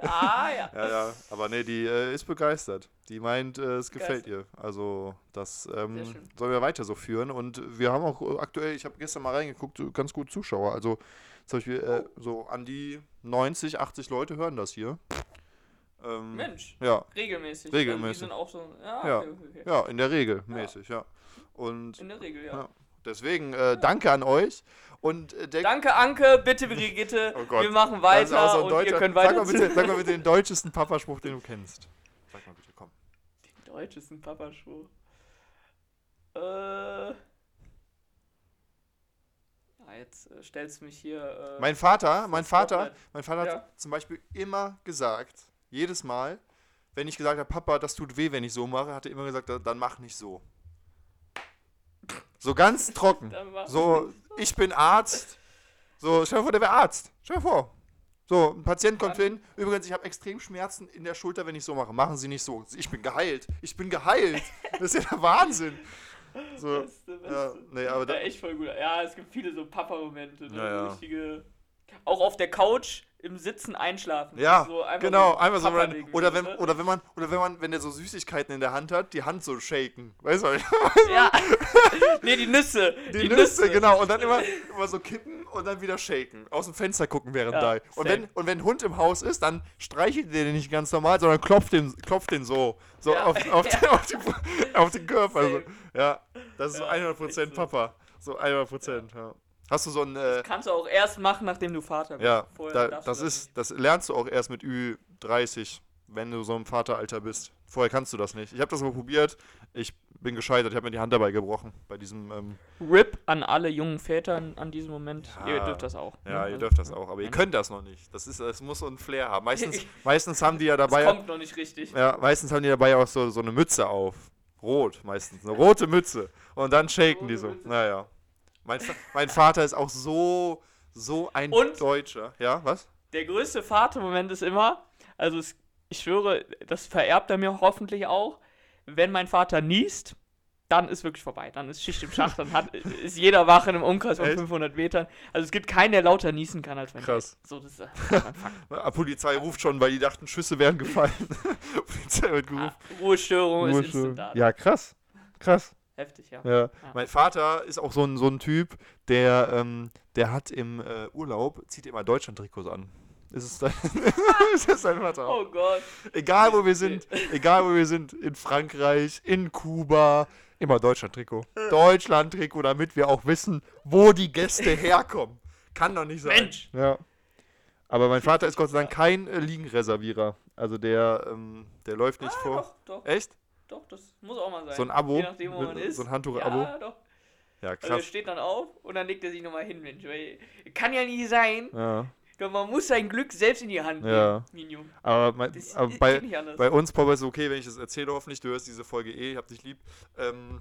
Ah, ja. ja, ja, aber nee, die äh, ist begeistert. Die meint, äh, es gefällt ihr. Also, das ähm, sollen wir weiter so führen. Und wir haben auch äh, aktuell, ich habe gestern mal reingeguckt, so ganz gut Zuschauer. Also, zum Beispiel äh, so an die 90, 80 Leute hören das hier. Ähm, Mensch, Ja, regelmäßig. Regelmäßig. Also die sind auch so. Ja, Ja. okay, ja, in der Regel mäßig, ja. Und In der Regel, ja. Ja. Deswegen äh, danke an euch. Und äh, der Danke, Anke, bitte, Brigitte. Oh wir machen weiter so und ihr könnt sag, weiter mal bitte, sag mal bitte den deutschesten Papaspruch, den du kennst. Sag mal bitte, komm. Den deutschesten Papaschuh. Äh. Ja, jetzt äh, stellst du mich hier. Äh, Mein Vater, mein Vater, mein Vater Ja. hat zum Beispiel immer gesagt, jedes Mal, wenn ich gesagt habe, Papa, das tut weh, wenn ich so mache, hat er immer gesagt, dann mach nicht so. So ganz trocken. So, ich bin Arzt. So, stell dir vor, der wäre Arzt. Stell dir vor. So, ein Patient kommt hin. Übrigens, ich habe extrem Schmerzen in der Schulter, wenn ich so mache. Machen Sie nicht so. Ich bin geheilt. Ich bin geheilt. Das ist ja der Wahnsinn. So, Beste, beste. ja, nee, aber da, ja, echt voll gut. Ja, es gibt viele so Papa-Momente. Ne? Ja, ja. Richtige. Auch auf der Couch im Sitzen einschlafen. Ja, so einfach genau, einfach so rein. Oder wenn, ne? oder wenn man, oder wenn man, wenn der so Süßigkeiten in der Hand hat, die Hand so shaken. Weißt du? Ja. nee, die Nüsse. Die, Nüsse, genau. Und dann immer, immer so kippen und dann wieder shaken. Aus dem Fenster gucken während Ja, da. Und wenn, und wenn ein Hund im Haus ist, dann streichelt der den nicht ganz normal, sondern klopft den, klopft den so. So Ja. auf, auf, den, auf, die, auf den Körper. So. Same. Ja, das ist so Ja, 100% echt so. Papa. So 100%, ja. Hast du so ein. Äh, Kannst du auch erst machen, nachdem du Vater bist. ja, da, das ist, das lernst du auch erst mit Ü30, wenn du so im Vateralter bist. Vorher kannst du das nicht. Ich habe das mal probiert. Ich bin gescheitert. Ich habe mir die Hand dabei gebrochen. Bei diesem. Ähm, RIP an alle jungen Väter an- diesem Moment. Ja. Ihr dürft das auch. ja, ne? ihr Also, dürft das auch. Aber ihr könnt das noch nicht. Das, ist, das muss so ein Flair haben. Meistens, meistens haben die ja dabei. Das kommt noch nicht richtig. Ja, meistens haben die dabei auch so, so eine Mütze auf. Rot meistens. Eine rote Mütze. Und dann shaken die so. Naja. Mein, mein Vater ist auch so, so ein Und? Deutscher. Ja, was? Der größte Vatermoment ist immer, also es, ich schwöre, das vererbt er mir hoffentlich auch, wenn mein Vater niest, dann ist wirklich vorbei. Dann ist Schicht im Schacht, dann hat, ist jeder wach in einem Umkreis von Echt? 500 Metern. Also es gibt keinen, der lauter niesen kann als mein Krass. So, das ist äh, Polizei ruft schon, weil die dachten, Schüsse wären gefallen. Polizei wird Ah, gerufen. Ruhestörung ist instant da. Ja, krass. Krass. Heftig, ja. Ja. Mein Vater ist auch so ein, so ein Typ, der, ähm, der hat im äh, Urlaub, zieht immer Deutschland-Trikots an. Ist es dein, ist das dein Vater auch? Oh Gott. Egal wo wir sind, egal wo wir sind, in Frankreich, in Kuba, immer Deutschland-Trikot. Deutschland-Trikot, damit wir auch wissen, wo die Gäste herkommen. Kann doch nicht sein. Mensch. Ja. Aber mein Vater ist Gott sei Dank kein äh, Liegenreservierer. Also der, ähm, der läuft nicht Ah, vor. doch, doch, Echt? Doch, das muss auch mal sein. So ein Abo? Je nachdem, wo man ist. So ein Handtuch-Abo? Ja, doch. Ja, Also krass. steht dann auf und dann legt er sich nochmal hin, Mensch. Weil, kann ja nie sein. Ja. Doch man muss sein Glück selbst in die Hand Ja. nehmen, Minium. Aber, mein, aber bei, anders. bei uns, Papa, ist es okay, wenn ich das erzähle, hoffentlich. Du hörst diese Folge eh, ich hab dich lieb. Ähm,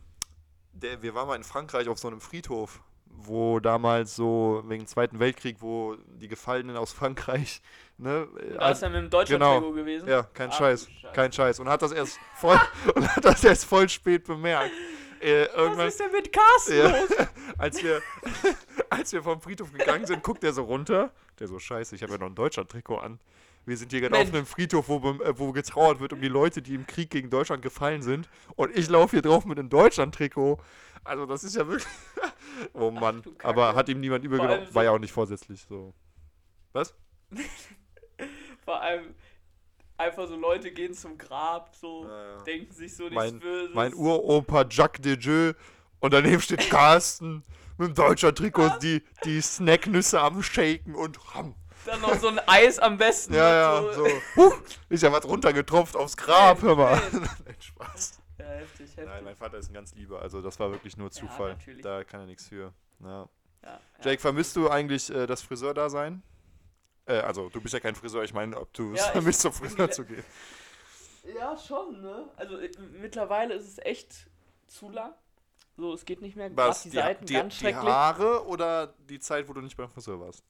der, wir waren mal in Frankreich auf so einem Friedhof, wo damals so wegen dem Zweiten Weltkrieg, wo die Gefallenen aus Frankreich, ne? da ist er mit dem Deutschland-Trikot genau. gewesen. Ja, kein Ach, Scheiß, du Scheiße. kein Scheiß. Und hat das erst voll, und hat das erst voll spät bemerkt. Äh, Was ist denn mit Carsten Ja. los? als wir, als wir vom Friedhof gegangen sind, guckt er so runter. Der so, scheiße, ich habe ja noch ein Deutschland-Trikot an. Wir sind hier gerade auf einem Friedhof, wo, äh, wo getrauert wird um die Leute, die im Krieg gegen Deutschland gefallen sind. Und ich laufe hier drauf mit einem Deutschland-Trikot. Also das ist ja wirklich... oh Mann. Kacke. Aber hat ihm niemand übel Vor genommen. allem War ja auch nicht vorsätzlich so. Was? Vor allem einfach so Leute gehen zum Grab, so Ja, ja. denken sich so nichts Mein- Böses. Mein Uropa Jacques de Dieu. Und daneben steht Carsten mit dem Deutschland-Trikot, die, die Snacknüsse am Shaken und ram. Dann noch so ein Eis am besten. Ja, und ja, so. Huh, ist ja was runtergetropft aufs Grab, hör mal. Nein, Spaß. Ja, heftig, heftig. Nein, mein Vater ist ein ganz lieber, also das war wirklich nur Zufall. natürlich. da kann er nichts für. Ja. ja, ja. Jake, vermisst du eigentlich äh, das Friseur-Dasein? Äh, also, du bist ja kein Friseur, ich meine, ob du es Ja, vermisst, zum Friseur zu gehen. Ja, schon, ne? Also äh, mittlerweile ist es echt zu lang. So, es geht nicht mehr. Was? die Die, Seiten die, ganz die schrecklich. Haare oder die Zeit, wo du nicht beim Friseur warst?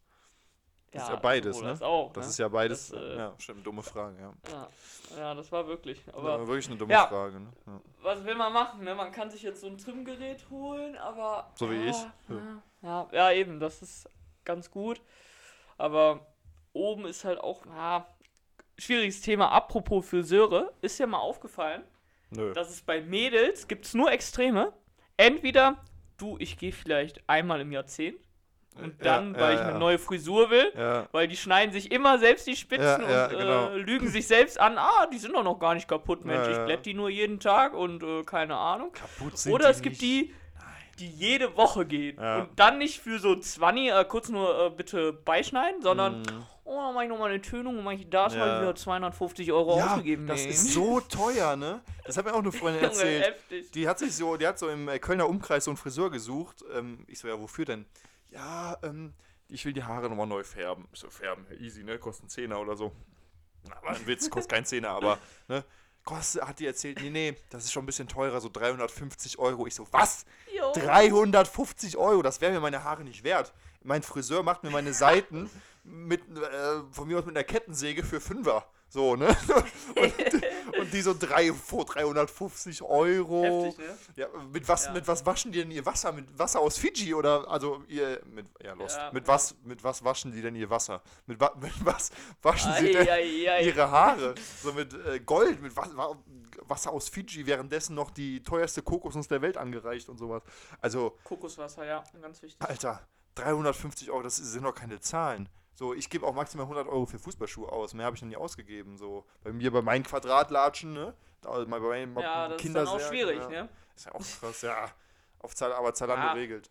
Das ist ja beides, ne? als Auch, Das ne? ist ja beides. Das, äh, ja, stimmt, dumme Frage, ja. ja. ja, das war wirklich. ja Aber wirklich eine dumme Ja. Frage, ne? Ja. was will man machen, ne? Man kann sich jetzt so ein Trimgerät holen, aber. So wie ja, ich. Ja, ja, ja, eben, das ist ganz gut. Aber oben ist halt auch. Ja, schwieriges Thema. Apropos Friseure, ist dir mal aufgefallen, Nö. dass es bei Mädels gibt es nur Extreme. Entweder du, ich gehe vielleicht einmal im Jahrzehnt und Ja, dann, ja, weil ich ja. eine neue Frisur will, Ja, weil die schneiden sich immer selbst die Spitzen Ja, ja, und genau. äh, lügen sich selbst an, ah, die sind doch noch gar nicht kaputt, Mensch, Ja, ich ja. glätt die nur jeden Tag und äh, keine Ahnung. kaputt sind Oder es gibt nicht. die, die jede Woche gehen Ja. und dann nicht für so 20, äh, kurz nur äh, bitte beischneiden, sondern, Mhm. Oh, mach ich nochmal eine Tönung und mach ich das Ja. mal wieder 250 Euro ja, ausgegeben. das Mensch. ist so teuer, ne? Das hat mir auch eine Freundin erzählt. heftig. Die hat sich so, die hat so im äh, Kölner Umkreis so einen Friseur gesucht. Ähm, ich so, ja, wofür denn? Ja, ähm, ich will die Haare nochmal neu färben. Ich so, färben, easy, ne? Kostet einen Zehner oder so. Aber ein Witz, kostet keinen Zehner, aber, ne? Kostet, hat die erzählt, nee, nee, das ist schon ein bisschen teurer, so 350 Euro. Ich so, was? Jo. 350 Euro, das wäre mir meine Haare nicht wert. Mein Friseur macht mir meine Seiten mit, äh, von mir aus mit einer Kettensäge für Fünfer. So, ne? Und, und die so drei, vor 350 Euro. Heftig, ne? Ja, mit was, Ja. mit was waschen die denn ihr Wasser? Mit Wasser aus Fidschi oder also ihr mit ja, lost. Ja. Mit was mit was waschen die denn ihr Wasser? Mit, wa, mit was waschen sie Ei, denn ei, ei. ihre Haare? So mit äh, Gold, mit was, wa- Wasser aus Fidschi, währenddessen noch die teuerste Kokosnuss der Welt angereicht und sowas. Also, Kokoswasser, ja, ganz wichtig. Alter, 350 Euro, das sind doch keine Zahlen. So, ich gebe auch maximal 100 Euro für Fußballschuhe aus. Mehr habe ich noch nie ausgegeben. So, bei mir, bei meinen Quadratlatschen, ne? Da, bei meinen Ja, das ist dann auch schwierig, ja. ne? Ist ja auch krass, ja. Auf Zal aber Zalando Ja. regelt.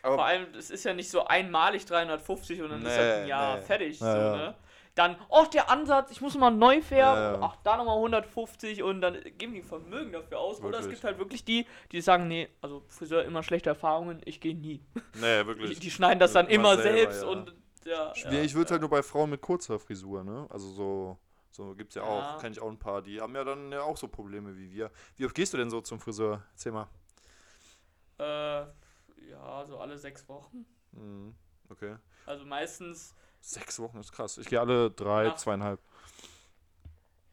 Vor Aber allem, es ist ja nicht so einmalig 350 und dann ist halt ein Nee, Jahr nee. fertig. Ja, so, ja. Ne? Dann, oh, der Ansatz, ich muss mal neu färben. Ach, da nochmal 150 und dann geben die Vermögen dafür aus. Oder es Wirklich. gibt halt wirklich die, die sagen, nee, also Friseur immer schlechte Erfahrungen, ich gehe nie. nee, Die, wirklich. die schneiden das dann Man immer selber, selbst und ja. Schwierig ja, wird ja. halt nur bei Frauen mit kurzer Frisur, ne? Also so, so gibt's ja Ja. auch, kenne ich auch ein paar, die haben ja dann ja auch so Probleme wie wir. Wie oft gehst du denn so zum Friseur? Erzähl mal. Äh, Ja, so alle sechs Wochen. Mhm. Okay. Also meistens, Sechs Wochen ist krass. Ich gehe alle drei, Nach- zweieinhalb.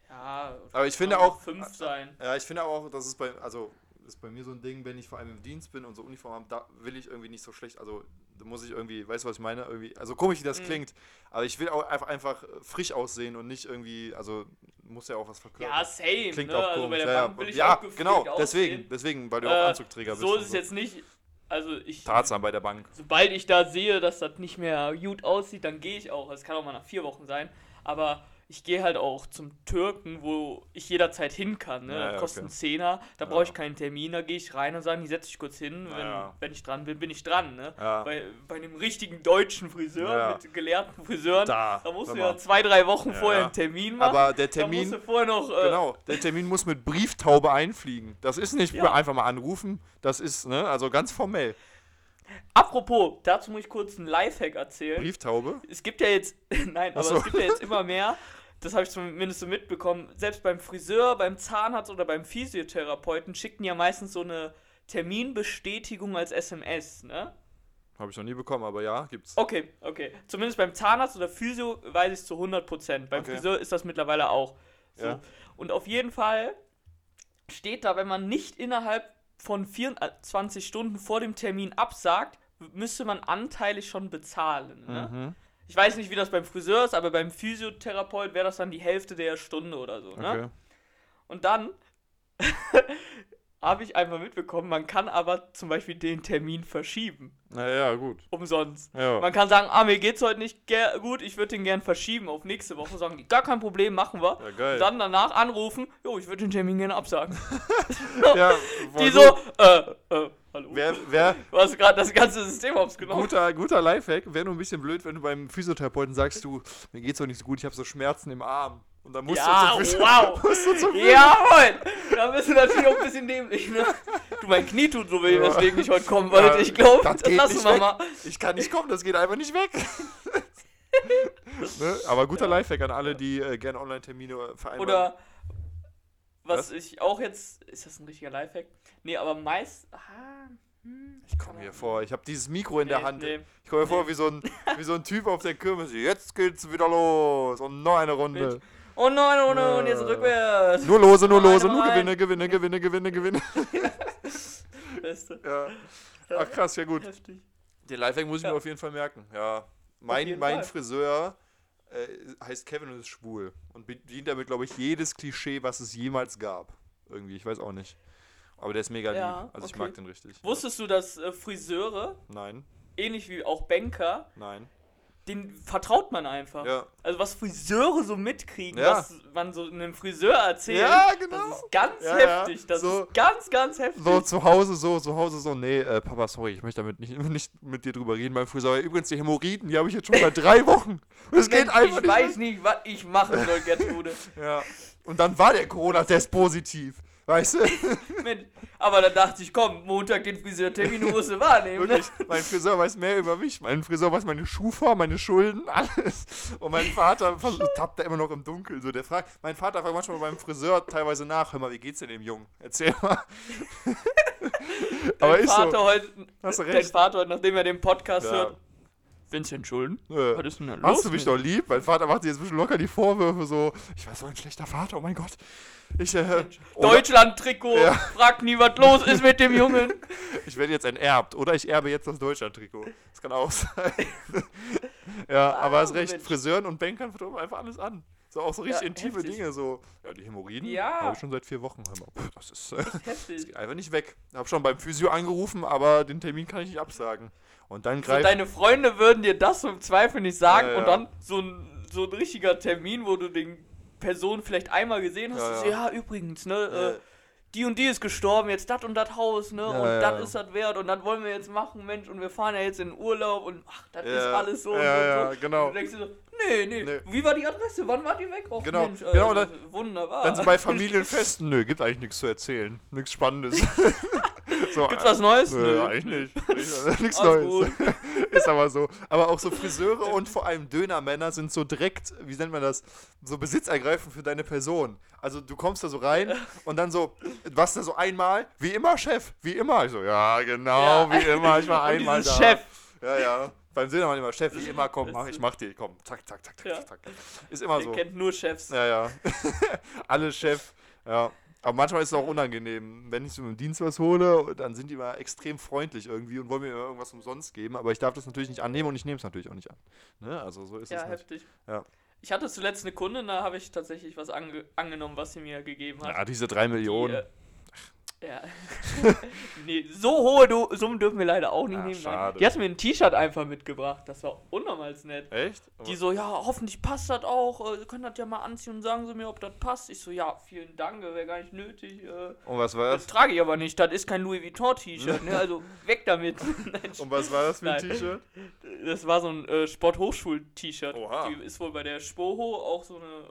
ja. Aber ich finde auch- Fünf sein. Ja, ich finde auch, dass es bei, also ist bei mir so ein Ding, wenn ich vor allem im Dienst bin und so Uniform habe, da will ich irgendwie nicht so schlecht, also da muss ich irgendwie, weißt du, was ich meine? Irgendwie, also komisch, wie das Mhm. klingt, aber ich will auch einfach, einfach frisch aussehen und nicht irgendwie, also muss ja auch was verkörpern. Ja, same. Klingt ne? auch also komisch. der ja, ja, ja genau, deswegen, aussehen. deswegen, weil du Äh, auch Anzugträger bist. So ist es jetzt nicht. Also ich. Tarzan bei der Bank. Sobald ich da sehe, dass das nicht mehr gut aussieht, dann gehe ich auch. Es kann auch mal nach vier Wochen sein. Aber ich gehe halt auch zum Türken, wo ich jederzeit hin kann. Ne? Ja, ja, kostet okay. einen Zehner, da brauche ich keinen Termin, da gehe ich rein und sage, die setze ich kurz hin. Wenn, wenn ich dran bin, bin ich dran. Ne? Bei, bei einem richtigen deutschen Friseur mit gelehrten Friseuren, Da, da musst du ja zwei, drei Wochen vorher einen Termin machen. Aber der Termin, du vorher noch. Äh, genau, der Termin muss mit Brieftaube einfliegen. Das ist nicht einfach mal anrufen, das ist, ne, also ganz formell. Apropos, dazu muss ich kurz einen Lifehack erzählen. Brieftaube? es gibt ja jetzt, nein, aber so. es gibt ja jetzt immer mehr, das habe ich zumindest so mitbekommen, selbst beim Friseur, beim Zahnarzt oder beim Physiotherapeuten schicken ja meistens so eine Terminbestätigung als SMS, ne? Habe ich noch nie bekommen, aber ja, gibt's. Okay, okay. Zumindest beim Zahnarzt oder Physio weiß ich es zu 100%. Beim Okay. Friseur ist das mittlerweile auch so. Ja. Und auf jeden Fall steht da, wenn man nicht innerhalb von 24 Stunden vor dem Termin absagt, müsste man anteilig schon bezahlen. Ne? Mhm. Ich weiß nicht, wie das beim Friseur ist, aber beim Physiotherapeut wäre das dann die Hälfte der Stunde oder so. Ne? Okay. Und dann habe ich einfach mitbekommen, man kann aber zum Beispiel den Termin verschieben. Naja, gut. Umsonst. Ja. Man kann sagen, ah, mir geht's heute nicht gut, ich würde den gern verschieben auf nächste Woche. Sagen die, gar kein Problem, machen wir. Ja, geil. Und dann danach anrufen, jo, ich würde den Termin gerne absagen. ja, die gut. so, äh, äh, hallo. Wer, wer, Du hast gerade das ganze System aufs genommen. guter, guter Lifehack, wäre nur ein bisschen blöd, wenn du beim Physiotherapeuten sagst, du, mir geht's doch nicht so gut, ich habe so Schmerzen im Arm. Und dann musst Ja, du zum wow. musst du zum Jawohl! Da bist du natürlich auch ein bisschen dämlich, ne? Du, mein Knie tut so weh, Ja. weswegen ich heute kommen wollte. Ja, ich glaube, das das, lassen wir mal. Ich kann nicht kommen, das geht einfach nicht weg. ne? Aber guter Lifehack an alle, die äh, gerne Online-Termine vereinbaren. Oder was, Was? ich auch jetzt. Ist das ein richtiger Lifehack? Nee, aber meist. Ah, hm, Ich komme mir vor, ich habe dieses Mikro in der nee, Hand. Nee. Ich komme mir vor wie so, ein, wie so ein Typ auf der Kirmes. Jetzt geht's wieder los. Und noch eine Runde. Mensch. Oh nein, oh nein, und jetzt Äh. rückwärts. Nur lose, nur Noch lose, eine nur. Gewinne, Gewinne, Gewinne, Gewinne, Gewinne. Beste. Ja. Ach krass, ja gut. Heftig. Den Lifehack muss ich Ja. mir auf jeden Fall merken. Ja. Mein, mein Fall. Friseur äh, heißt Kevin und ist schwul. Und bedient damit, glaube ich, jedes Klischee, was es jemals gab. Irgendwie, ich weiß auch nicht. Aber der ist mega Ja, lieb. Also ich okay. mag den richtig. Wusstest du, dass äh, Friseure, Nein, ähnlich wie auch Banker, nein. Den vertraut man einfach. Ja. Also was Friseure so mitkriegen, Ja. was man so einem Friseur erzählt, Ja, genau. das ist ganz heftig. Das So- ist ganz, ganz heftig. So zu Hause so, zu Hause so, nee, äh, Papa, sorry, ich möchte damit nicht, nicht mit dir drüber reden beim Friseur. Übrigens, die Hämorrhoiden, die habe ich jetzt schon seit drei Wochen. Es geht einfach ich nicht. weiß nicht, was ich machen soll, Gertrude. Ja. Und dann war der Corona-Test positiv. Weißt du? Mensch, aber da dachte ich, komm, Montag den Friseurtermin musst du wahrnehmen. Ne? Wirklich, mein Friseur weiß mehr über mich. Mein Friseur weiß meine Schufa, meine Schulden, alles. Und mein Vater tappt da immer noch im Dunkeln. So, der fragt, mein Vater fragt manchmal beim Friseur teilweise nach, hör mal, wie geht's denn dem Jungen? Erzähl mal. Aber Dein ist Vater so. heute, Hast du dein recht. Vater heute, nachdem er den Podcast Ja. hört, Vincent Schulden, Nö. was ist denn da los? Hast du mich mit- doch lieb? Mein Vater macht dir jetzt ein bisschen locker die Vorwürfe so, ich war so ein schlechter Vater, oh mein Gott. Ich, äh, Deutschland-Trikot, Ja. frag nie, was los ist mit dem Jungen. ich werde jetzt enterbt oder ich erbe jetzt das Deutschland-Trikot. Das kann auch sein. ja, aber hast recht, Ah, Mensch. Friseuren und Bankern vertrauen einfach alles an. So auch so richtig Ja, intime heftig. Dinge, so, ja, die Hämorrhoiden Ja. habe ich schon seit vier Wochen. Das ist, äh, Heftig. geht einfach nicht weg. Hab schon beim Physio angerufen, aber den Termin kann ich nicht absagen. Und dann So, greift deine Freunde würden dir das im Zweifel nicht sagen Ja, ja. und dann so ein, so ein richtiger Termin, wo du den Person vielleicht einmal gesehen hast. Ja, Ja, so, ja. ja übrigens, ne, Äh. die und die ist gestorben, jetzt das und das Haus, ne, Ja, und ja. das ist das wert und das wollen wir jetzt machen, Mensch, und wir fahren ja jetzt in Urlaub und ach, das ist Ja, alles so ja, und ja, so. genau. Und du denkst dir so, nee, nee, Nee. wie war die Adresse, wann war die weg? Och, Genau, Mensch, äh, genau, das ist wunderbar. dann so bei Familienfesten, nö, gibt eigentlich nichts zu erzählen. Nichts Spannendes. So, Gibt's was Neues? Nö, Nö. eigentlich nicht. Nichts Alles Neues. ist aber so. Aber auch so Friseure und vor allem Dönermänner sind so direkt, wie nennt man das, so besitzergreifend für deine Person. Also du kommst da so rein und dann so, was da so einmal, wie immer, Chef, wie immer. Ich so, ja, genau, Ja. wie immer, ich war einmal da. Chef. Ja, ja. Beim Dönermann immer, Chef, wie immer, komm, mach, ich mach dir, komm, zack, zack, zack, zack, Ja. zack. Ist immer Der so. kennt nur Chefs. Ja, ja. Alle Chef. Ja. Aber manchmal ist es auch unangenehm. Wenn ich so im Dienst was hole, dann sind die immer extrem freundlich irgendwie und wollen mir irgendwas umsonst geben. Aber ich darf das natürlich nicht annehmen und ich nehme es natürlich auch nicht an. Ne? Also so ist Ja, es nicht. heftig. Ja. Ich hatte zuletzt eine Kundin, da habe ich tatsächlich was ange angenommen, was sie mir gegeben hat. Ja, diese drei Millionen. Die, äh, ja. nee, so hohe Du- Summen dürfen wir leider auch nicht Ah, nehmen. Schade. Die hat mir ein T-Shirt einfach mitgebracht. Das war unnormal nett. Echt? Die so, ja, hoffentlich passt das auch. Äh, Sie können das ja mal anziehen und sagen Sie mir, ob das passt. Ich so, ja, vielen Dank, wäre gar nicht nötig. Äh, und was war das das? trage ich aber nicht. Das ist kein Louis Vuitton-T-Shirt. Ne? Also weg damit. Nein, Und was war das für ein. T-Shirt? Das war so ein äh, Sport-Hochschul-T-Shirt. Oha. Die ist wohl bei der Spoho auch so eine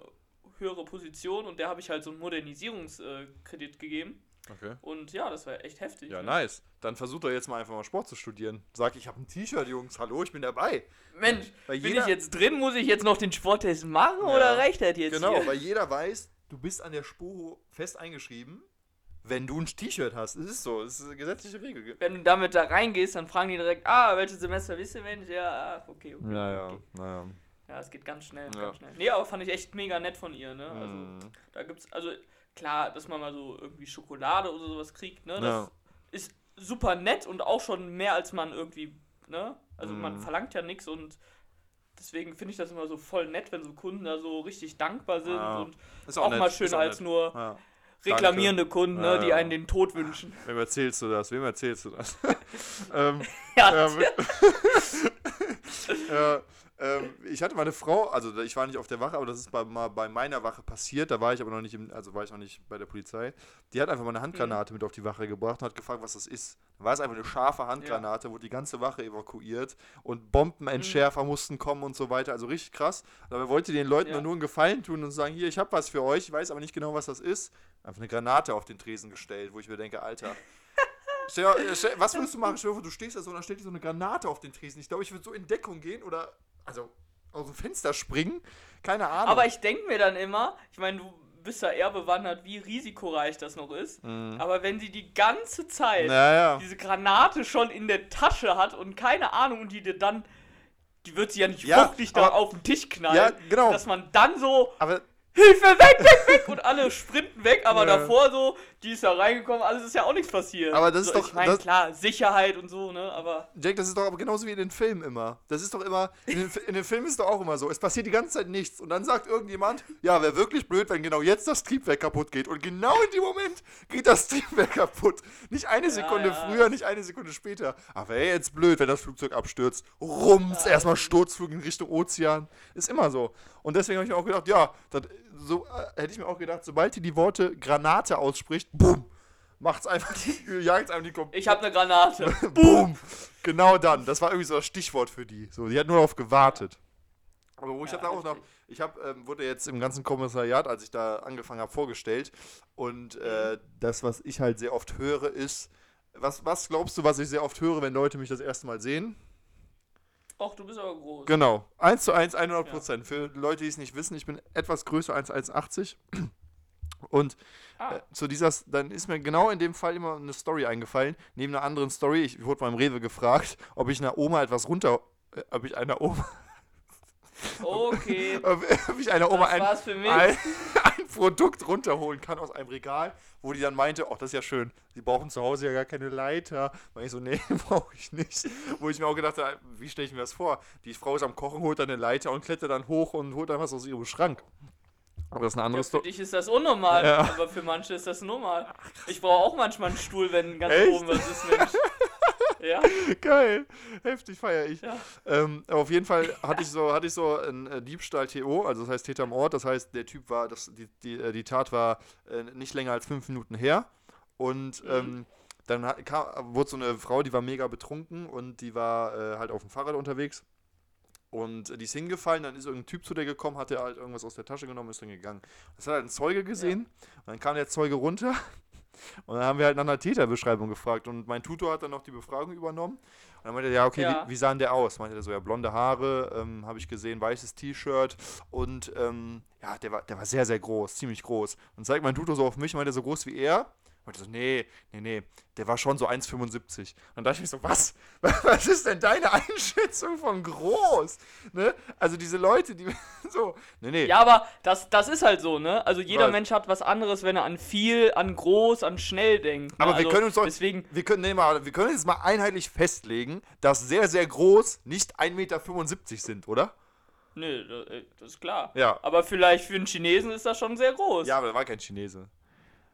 höhere Position und der habe ich halt so einen Modernisierungskredit gegeben. Okay. Und ja, das war echt heftig. Ja, ne? nice. Dann versucht doch jetzt mal einfach mal Sport zu studieren. Sag, ich habe ein T-Shirt, Jungs. Hallo, ich bin dabei. Mensch, Weil bin jeder- ich jetzt drin? Muss ich jetzt noch den Sporttest machen Ja. oder reicht das jetzt? Genau, hier? weil jeder weiß, du bist an der Spoho fest eingeschrieben, wenn du ein T-Shirt hast. Es ist so, es ist eine gesetzliche Regel. Wenn du damit da reingehst, dann fragen die direkt, ah, welches Semester bist du, Mensch? Ja, ach, okay, okay. Ja, okay. ja, naja. Ja, es geht ganz schnell, Ja. ganz schnell. Nee, aber fand ich echt mega nett von ihr, ne? Also, Mhm. da gibt's, also, klar, dass man mal so irgendwie Schokolade oder sowas kriegt, ne? Das Ja. ist super nett und auch schon mehr als man irgendwie, ne? Also man Mhm. verlangt ja nichts und deswegen finde ich das immer so voll nett, wenn so Kunden da so richtig dankbar sind Ja. und Ist auch, nett, mal schöner auch als nett. nur Ja. reklamierende Kunden, ne, die einen den Tod wünschen. Wem erzählst du das? Wem erzählst du das? ähm, Ja, ja, ja, ähm, ich hatte meine Frau, also ich war nicht auf der Wache, aber das ist bei, mal bei meiner Wache passiert. Da war ich aber noch nicht, im, also war ich noch nicht bei der Polizei. Die hat einfach mal eine Handgranate mit auf die Wache gebracht und hat gefragt, was das ist. Dann war es einfach eine scharfe Handgranate, wurde die ganze Wache evakuiert und Bombenentschärfer mussten kommen und so weiter. Also richtig krass. Aber er wollte den Leuten Ja. nur einen Gefallen tun und sagen, hier, ich habe was für euch, ich weiß aber nicht genau, was das ist. Einfach eine Granate auf den Tresen gestellt, wo ich mir denke, Alter. Stell, dir- stell, was würdest du machen? Vor, du stehst da so und dann stellt dir so eine Granate auf den Tresen. Ich glaube, ich würde so in Deckung gehen oder also aus dem Fenster springen. Keine Ahnung. Aber ich denke mir dann immer, ich meine, du bist ja eher bewandert, wie risikoreich das noch ist. Aber wenn sie die ganze Zeit naja. diese Granate schon in der Tasche hat und keine Ahnung und die dir dann, die wird sie ja nicht Ja, wuchtig da auf den Tisch knallen, Ja, genau. dass man dann so Aber Hilfe, weg, weg, weg und alle sprinten weg, aber Ja. davor so, die ist da reingekommen, alles ist ja auch nichts passiert. Aber das ist so, doch- Ich meine, klar, Sicherheit und so, ne, aber Jake, das ist doch aber genauso wie in den Filmen immer. Das ist doch immer, in den, in den Filmen ist doch auch immer so. Es passiert die ganze Zeit nichts. Und dann sagt irgendjemand, ja, wäre wirklich blöd, wenn genau jetzt das Triebwerk kaputt geht. Und genau in dem Moment geht das Triebwerk kaputt. Nicht eine Sekunde ja. früher, nicht eine Sekunde später. Aber wäre jetzt blöd, wenn das Flugzeug abstürzt. Rums, erstmal Sturzflug in Richtung Ozean. Ist immer so. Und deswegen habe ich mir auch gedacht, ja, das, so äh, hätte ich mir auch gedacht, sobald die die Worte Granate ausspricht, bumm, macht's einfach, jagt einem die komplett. ich habe eine Granate. Boom! Genau dann. Das war irgendwie so das Stichwort für die. So, die hat nur darauf gewartet. Aber wo ich Ja, hab da auch noch, ich hab, ähm, wurde jetzt im ganzen Kommissariat, als ich da angefangen habe, vorgestellt. Und äh, Mhm. das, was ich halt sehr oft höre, ist, was, was glaubst du, was ich sehr oft höre, wenn Leute mich das erste Mal sehen? Och, du bist aber groß. Genau. 1 zu 1, 100 Prozent. Für Leute, die es nicht wissen, ich bin etwas größer als 1,80. Und Ah. äh, zu dieser, dann ist mir genau in dem Fall immer eine Story eingefallen. Neben einer anderen Story, ich wurde beim Rewe gefragt, ob ich einer Oma etwas runter, äh, ob ich einer Oma, Okay, ob ich einer Oma ein, ein, ein Produkt runterholen kann aus einem Regal, wo die dann meinte, ach, das ist ja schön, sie brauchen zu Hause ja gar keine Leiter. War ich so, nee, brauche ich nicht. Wo ich mir auch gedacht habe, wie stelle ich mir das vor? Die Frau ist am Kochen, holt dann eine Leiter und klettert dann hoch und holt dann was aus ihrem Schrank. Aber das ist eine andere Ja, für dich ist das unnormal, Ja. aber für manche ist das normal. Ich brauche auch manchmal einen Stuhl, wenn ganz Echt? oben was ist, Mensch. Ja, Geil, heftig feiere ich. ja. Ähm, aber auf jeden Fall hatte ich so, hatte ich so ein äh, Diebstahl-TO, also das heißt Täter am Ort, das heißt, der Typ war, das, die, die, äh, die Tat war äh, nicht länger als fünf Minuten her. Und Mhm. ähm, dann hat, kam, wurde so eine Frau, die war mega betrunken und die war äh, halt auf dem Fahrrad unterwegs. Und die ist hingefallen, dann ist irgendein Typ zu der gekommen, hat der halt irgendwas aus der Tasche genommen, ist dann gegangen. Das hat halt ein Zeuge gesehen und dann kam der Zeuge runter Und dann haben wir halt nach einer Täterbeschreibung gefragt. Und mein Tutor hat dann noch die Befragung übernommen. Und dann meinte er, ja, okay, Ja. Wie, wie sah denn der aus? Meinte er so, ja, blonde Haare, ähm, habe ich gesehen, weißes T-Shirt und ähm, ja, der war, der war sehr, sehr groß, ziemlich groß. Und zeigt mein Tutor so auf mich, meinte er so groß wie er. Meinte so, nee, nee, nee, der war schon so 1,75. Und da dachte ich mir so, was? Was ist denn deine Einschätzung von groß? Ne? Also diese Leute, die so, nee, nee. Ja, aber das, das ist halt so, ne? Also jeder Was? Mensch hat was anderes, wenn er an viel, an groß, an schnell denkt. Ne? Aber wir also können uns doch, Deswegen, wir können, nee, mal, wir können jetzt mal einheitlich festlegen, dass sehr, sehr groß nicht 1,75 Meter sind, oder? nö, das, äh, das ist klar. Ja. Aber vielleicht für einen Chinesen ist das schon sehr groß. Ja, aber der war kein Chinese.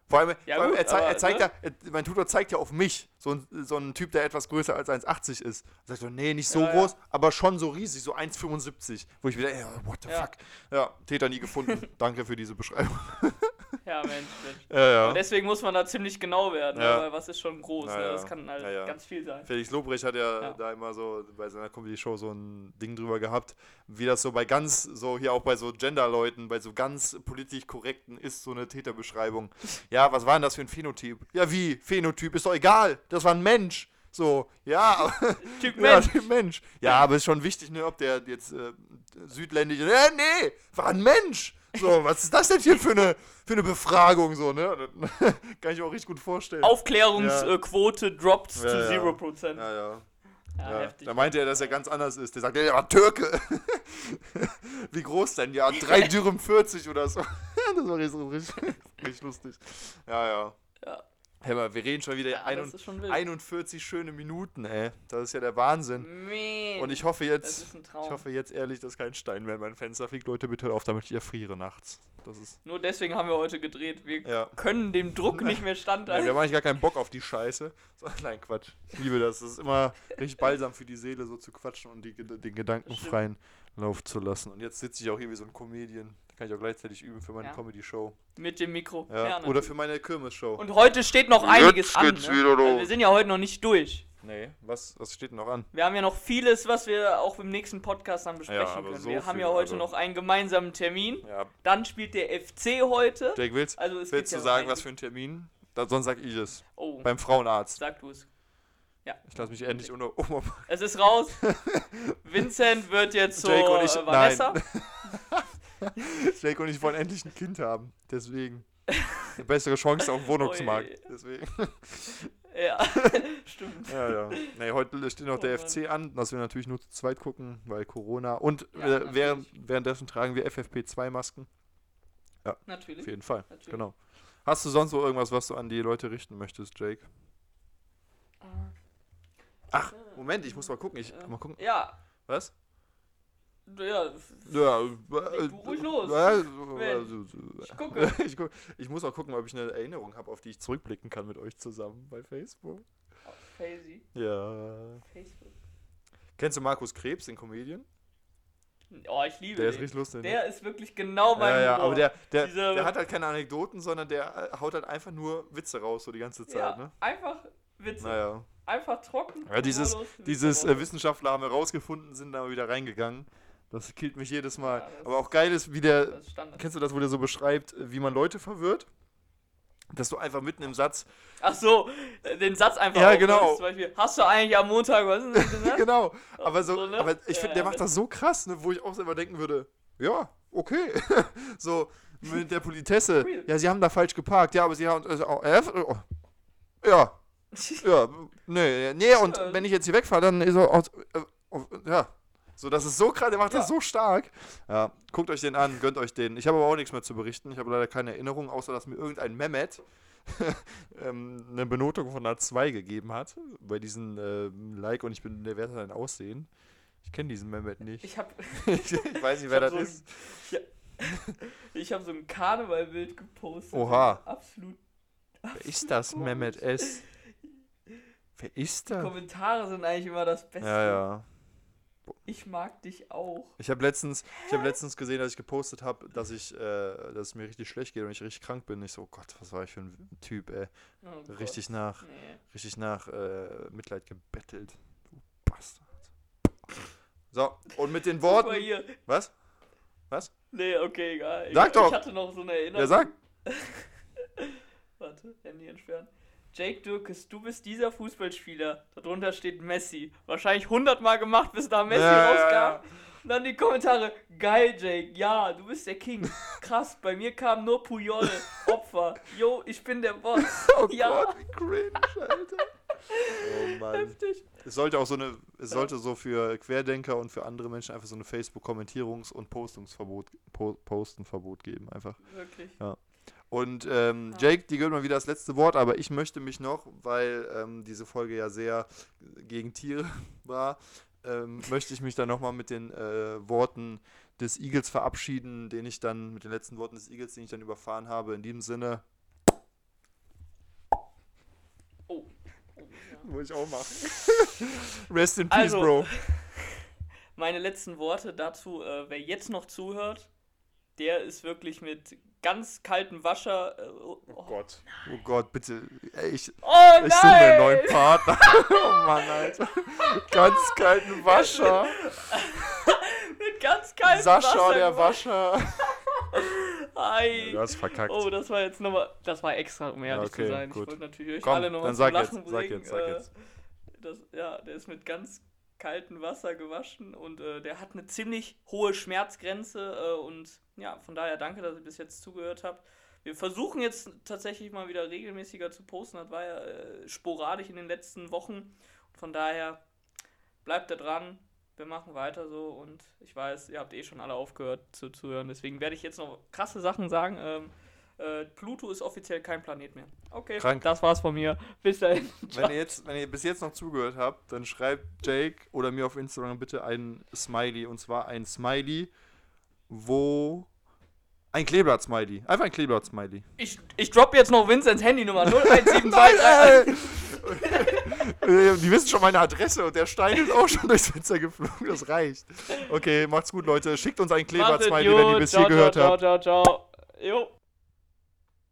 Vor allem, Ja, vor allem gut, er, zei er zeigt ne? ja, er, mein Tutor zeigt ja auf mich, so ein, so ein Typ, der etwas größer als 1,80 ist. Sagt so, nee, nicht so Ja, ja. groß, aber schon so riesig, so 1,75. Wo ich wieder, ey, what the Ja. fuck. Ja, Täter nie gefunden. Danke für diese Beschreibung. Ja, Mensch, Mensch. Ja, ja. Und deswegen muss man da ziemlich genau werden, Ja. ne? weil was ist schon groß, Ja, ne? ja. Das kann halt Ja, ja. ganz viel sein. Felix Lobrecht hat ja, Ja. da immer so bei seiner Comedy-Show so ein Ding drüber gehabt, wie das so bei ganz, so hier auch bei so Gender-Leuten, bei so ganz politisch korrekten ist so eine Täterbeschreibung. Ja, was war denn das für ein Phänotyp? Ja, wie? Phänotyp ist doch egal. Das war ein Mensch. So, ja, Typ ja, Mensch. Typ Mensch. Ja, aber ist schon wichtig, ne, ob der jetzt äh, südländisch ist. Ja, nee, war ein Mensch. So, was ist das denn hier für eine, für eine Befragung, so, ne? Kann ich mir auch richtig gut vorstellen. Aufklärungsquote droppt Ja, zu ja. 0%. Ja, ja. Ja, Ja, da meinte er, dass er ganz anders ist. Der sagt, der war Türke. Wie groß denn? Ja, 3 Dürüm 40 oder so. das war richtig, richtig, richtig lustig. Ja, ja. Ja. Hör mal, wir reden schon wieder Ja, ein- schon wild. 41 schöne Minuten, ey. Das ist ja der Wahnsinn. Man, Und ich hoffe jetzt, ich hoffe jetzt ehrlich, dass kein Stein mehr in mein Fenster fliegt. Leute, bitte hört auf, damit ich erfriere nachts. Das ist, Nur deswegen haben wir heute gedreht. Wir ja. können dem Druck nicht mehr standhalten. wir haben eigentlich gar keinen Bock auf die Scheiße. So, nein, Quatsch. Ich liebe das. Das ist immer richtig balsam für die Seele, so zu quatschen und die, den Gedanken freien Lauf zu lassen. Und jetzt sitze ich auch hier wie so ein Comedian. Kann ich auch gleichzeitig üben für meine Ja. Comedy-Show. Mit dem Mikro. Ja. Ja, Oder für meine Kirmes-Show. Und heute steht noch einiges Jetzt an. Ne? wir sind ja heute noch nicht durch. Nee, was, was steht denn noch an? Wir haben ja noch vieles, was wir auch im nächsten Podcast dann besprechen aber können. so wir haben ja heute also- noch einen gemeinsamen Termin. Ja, Dann spielt der FC heute. Jake, willst, Also es willst du ja sagen, was für ein Termin? Da, sonst sag ich es. Oh, Beim Frauenarzt. sag du es. Ich lasse mich endlich unter. Um, Es ist raus. Vincent wird jetzt ich- äh, Vanessa. Jake und ich wollen endlich ein Kind haben. Deswegen. Eine bessere Chance auf dem Wohnungsmarkt. Deswegen. Ja, stimmt. Ja, ja. Nee, heute steht noch der Oh Mann. FC an, dass wir natürlich nur zu zweit gucken, weil Corona. Und Ja, äh, während, währenddessen tragen wir FFP2-Masken. Auf Natürlich. jeden Fall. Natürlich. Genau. Hast du sonst so irgendwas, was du an die Leute richten möchtest, Jake? Ah. Ach, Moment, ich muss mal gucken. Ich, Ja. mal gucken. Ja, Was? Ja, Ja, du ruhig los. äh, Mensch, äh, ich gucke. ich, guck, ich muss auch gucken, ob ich eine Erinnerung habe, auf die ich zurückblicken kann mit euch zusammen bei Facebook. Crazy. Ja. Facebook. Kennst du Markus Krebs, den Comedian? Oh, ich liebe Der ist den. richtig lustig. ne? Der ist wirklich genau mein ja, ja, Humor. aber der, der, Diese- der hat halt keine Anekdoten, sondern der äh, haut halt einfach nur Witze raus, so die ganze Zeit, ja, ne? einfach Witze. Naja. Einfach trocken. Ja, dieses, dieses äh. Wissenschaftler haben herausgefunden, sind da wieder reingegangen. Das killt mich jedes Mal. Ja, aber auch geil ist, wie der, kennst du das, wo der so beschreibt, äh, wie man Leute verwirrt? Dass du einfach mitten im Satz, Ach so, äh, den Satz einfach Ja, genau. Zum Beispiel, hast du eigentlich am Montag was? ist das, ne? genau, aber so, So, ne? aber ich finde, der macht das so krass, ne, wo ich auch selber denken würde, ja, okay. so, mit der Politesse, ja, sie haben da falsch geparkt, ja, aber sie haben, äh, ja, Ja, nee, nee, und wenn ich jetzt hier wegfahre, dann ist er. äh, Ja. So, das ist so krass, der macht das Ja. so stark. Ja, guckt euch den an, gönnt euch den. Ich habe aber auch nichts mehr zu berichten. Ich habe leider keine Erinnerung, außer dass mir irgendein Mehmet ähm, eine Benotung von einer 2 gegeben hat. Bei diesem ähm, Like und ich bin, der Wert hat ein Aussehen. Ich kenne diesen Mehmet nicht. Ich hab, ich weiß nicht, wer das so ein- ist. ich hab so ein Karnevalbild gepostet. Oha. Absolut. Wer ist das, komisch. Mehmet S? Wer ist Die das? Kommentare sind eigentlich immer das Beste. Ja, ja. Ich mag dich auch. Ich habe letztens, ich habe letztens gesehen, dass ich gepostet habe, dass ich, äh, dass es mir richtig schlecht geht und ich richtig krank bin. Ich so, oh Gott, was war ich für ein Typ, ey. Oh Gott. Richtig nach, Nee. richtig nach äh, Mitleid gebettelt. Du Bastard. So, und mit den Worten. Was? Was? Nee, okay, egal. Sag ich, doch. Ich hatte noch so eine Erinnerung. Ja, sag. Warte. Handy entsperren. Jake Dürkes, du bist dieser Fußballspieler. Darunter steht Messi. Wahrscheinlich 100 Mal gemacht, bis da Messi Ja, ja, rauskam. ja. Und dann die Kommentare. Geil, Jake. Ja, du bist der King. Krass, bei mir kam nur Puyol. Opfer. Yo, ich bin der Boss. Oh ja, Gott, cringe, Alter. Oh Mann. heftig. Es sollte auch so eine, es sollte so für Querdenker und für andere Menschen einfach so eine Facebook-Kommentierungs- und Postungsverbot, po Postenverbot geben, einfach. Wirklich. Und ähm, Ja. Jake, die gehört mal wieder das letzte Wort, aber ich möchte mich noch, weil ähm, diese Folge ja sehr gegen Tiere war, ähm, möchte ich mich dann nochmal mit den äh, Worten des Eagles verabschieden, den ich dann, mit den letzten Worten des Eagles, den ich dann überfahren habe. In diesem Sinne, Oh. oh ja. muss ich auch machen. Rest in peace, Also, Bro. Meine letzten Worte dazu, äh, wer jetzt noch zuhört, der ist wirklich mit ganz kaltem Wasser. Äh, oh, Oh Gott. Oh Gott, bitte. Ich, oh ich suche mir einen nein! neuen Partner. oh Mann, Alter. Ganz kalten Wascher. mit ganz kaltem Sascha, Wasser. der Wascher. Ei. Du hast verkackt. Oh, das war jetzt nochmal, das war extra, um ehrlich okay, zu sein. gut. Ich wollte natürlich euch Komm, alle nochmal zum sag Lachen jetzt, sag bringen. jetzt, sag äh, jetzt. Das, ja, der ist mit ganz kaltem Wasser gewaschen und äh, der hat eine ziemlich hohe Schmerzgrenze äh, und ja, von daher danke, dass ihr bis jetzt zugehört habt. Wir versuchen jetzt tatsächlich mal wieder regelmäßiger zu posten. Das war ja äh, sporadisch in den letzten Wochen. Von daher bleibt da dran. Wir machen weiter so und ich weiß, ihr habt eh schon alle aufgehört zu, zu hören. Deswegen werde ich jetzt noch krasse Sachen sagen. Ähm, äh, Pluto ist offiziell kein Planet mehr. Okay, Krank. das war's von mir. Bis dahin. Wenn ihr, jetzt, wenn ihr bis jetzt noch zugehört habt, dann schreibt Jake oder mir auf Instagram bitte ein Smiley. Und zwar ein Smiley, wo. Ein Kleeblatt-Smiley. Einfach ein Kleeblatt-Smiley. Ich, ich droppe jetzt noch Vincents Handynummer 01723. Äh, Die wissen schon meine Adresse und der Stein ist auch schon durchs Fenster geflogen. Das reicht. Okay, macht's gut, Leute. Schickt uns ein Kleeblatt-Smiley, wenn ihr bis hier gehört habt. Ciao, ciao, ciao. Jo.